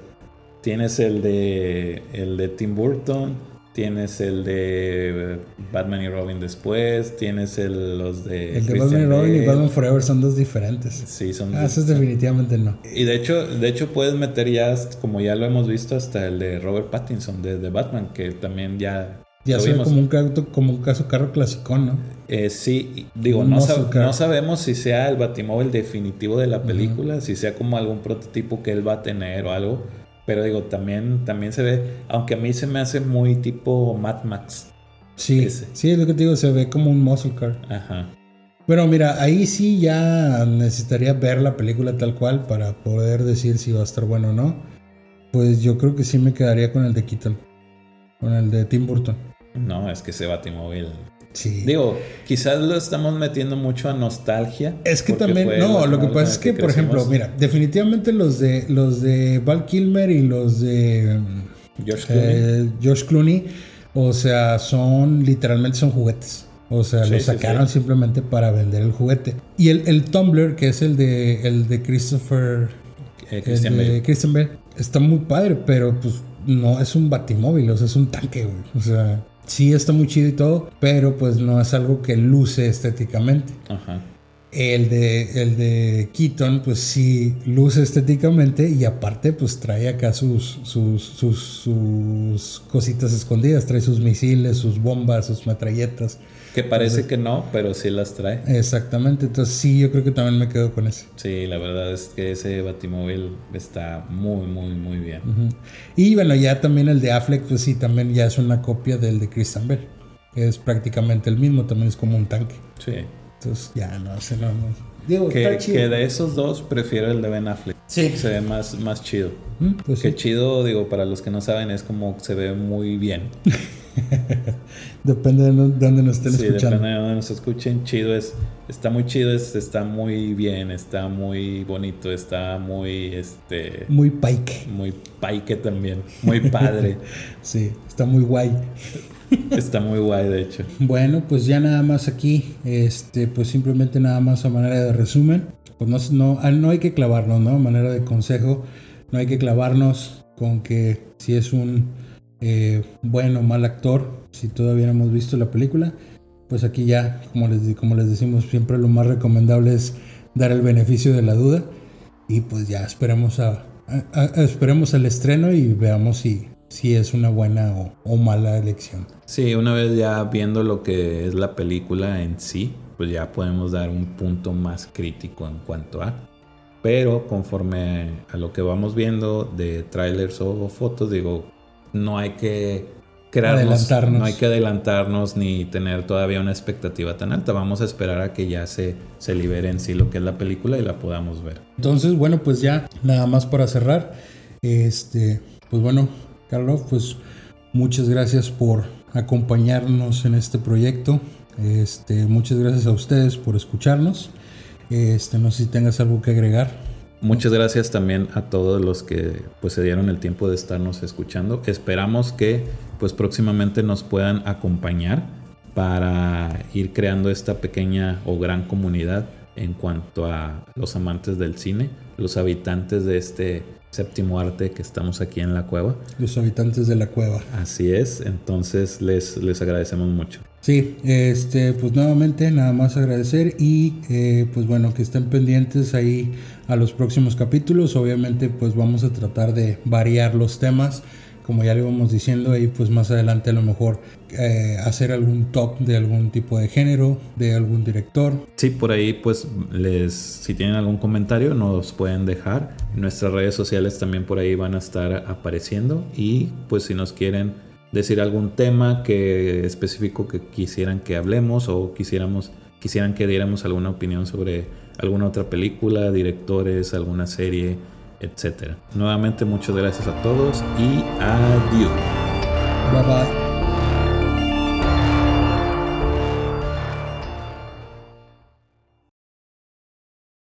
tienes el de el de Tim Burton, tienes el de Batman y Robin después, tienes el, los de El de Batman y Robin y Batman Forever son dos diferentes. Sí, son ah, esos definitivamente no. Y de hecho, de hecho puedes meter ya como ya lo hemos visto hasta el de Robert Pattinson de, de Batman que también ya ya ve como un, caso, como un caso carro clásico, ¿no? Eh, sí, digo, no, no, sabemos si sea el batimóvil definitivo de la película, si sea como algún prototipo que él va a tener o algo. Pero digo, también, también se ve, aunque a mí se me hace muy tipo Mad Max. Sí, sí, es lo que te digo, se ve como un muscle car. Ajá. Pero mira, ahí sí ya necesitaría ver la película tal cual para poder decir si va a estar bueno o no. Pues yo creo que sí me quedaría con el de Keaton, con el de Tim Burton. No, es que ese Batimóvil. Sí. Digo, quizás lo estamos metiendo mucho a nostalgia. Es que también, no, lo que pasa es que, por ejemplo, mira, definitivamente los de los de Val Kilmer y los de George eh, Clooney, George Clooney o sea, son literalmente son juguetes. O sea, lo sacaron simplemente para vender el juguete. Y el, el Tumblr, que es el de el de Christopher eh, Christian, Bale. Christian Bale, está muy padre, pero pues no es un batimóvil, o sea, es un tanque, güey. O sea, sí está muy chido y todo, pero pues no es algo que luce estéticamente. Ajá. El de, el de Keaton, pues sí luce estéticamente y aparte, pues trae acá sus, sus, sus, cositas escondidas, trae sus misiles, sus bombas, sus metralletas. Que parece que no, pero sí las trae. Exactamente, entonces sí, yo creo que también me quedo con ese. Sí, la verdad es que ese Batimóvil está muy, muy, muy bien. Y bueno, ya también el de Affleck, pues sí, también ya es una copia del de Christian Bell. Es prácticamente el mismo, también es como un tanque. Sí. Entonces ya, no sé, no, Digo, que, está chido. que de esos dos prefiero el de Ben Affleck. Sí. Se ve más, más chido. Pues Que sí. chido, digo, para los que no saben, es como se ve muy bien. Depende de dónde nos estén Sí, escuchando. depende de donde nos escuchen. Chido es, está muy chido, es, está muy bien, está muy bonito, está muy, este, Muy pike. muy paique también, muy padre. Sí, está muy guay. está muy guay, de hecho. Bueno, pues ya nada más aquí, este, pues simplemente nada más a manera de resumen, pues no, no, no hay que clavarnos, ¿no? A manera de consejo, no hay que clavarnos con que si es un eh, buen o mal actor, si todavía no hemos visto la película, pues aquí ya, como les, como les decimos, siempre lo más recomendable es dar el beneficio de la duda y pues ya esperemos a, esperemos al estreno y veamos si, si es una buena o- o mala elección. Sí, una vez ya viendo lo que es la película en sí, pues ya podemos dar un punto más crítico en cuanto a. Pero conforme a lo que vamos viendo de trailers o fotos, digo, no hay que crearnos, Adelantarnos. no hay que adelantarnos ni tener todavía una expectativa tan alta. Vamos a esperar a que ya se, se libere en sí lo que es la película y la podamos ver. Entonces, bueno, pues ya nada más para cerrar. Este, pues bueno, Carlos, pues muchas gracias por acompañarnos en este proyecto. Este, muchas gracias a ustedes por escucharnos. Este, no sé si tengas algo que agregar. Muchas gracias también a todos los que pues se dieron el tiempo de estarnos escuchando. Esperamos que pues próximamente nos puedan acompañar para ir creando esta pequeña o gran comunidad en cuanto a los amantes del cine, los habitantes de este séptimo arte que estamos aquí en la cueva. Los habitantes de la cueva. Así es, entonces les, les agradecemos mucho. Sí, este, pues nuevamente nada más agradecer y eh, pues bueno, que estén pendientes ahí a los próximos capítulos. Obviamente pues vamos a tratar de variar los temas, como ya le íbamos diciendo ahí pues más adelante a lo mejor eh, hacer algún top de algún tipo de género, de algún director. Sí, por ahí pues les si tienen algún comentario nos pueden dejar. Nuestras redes sociales también por ahí van a estar apareciendo y pues si nos quieren decir algún tema que específico que quisieran que hablemos o quisiéramos quisieran que diéramos alguna opinión sobre alguna otra película, directores, alguna serie, etcétera. Nuevamente muchas gracias a todos y adiós. Bye bye.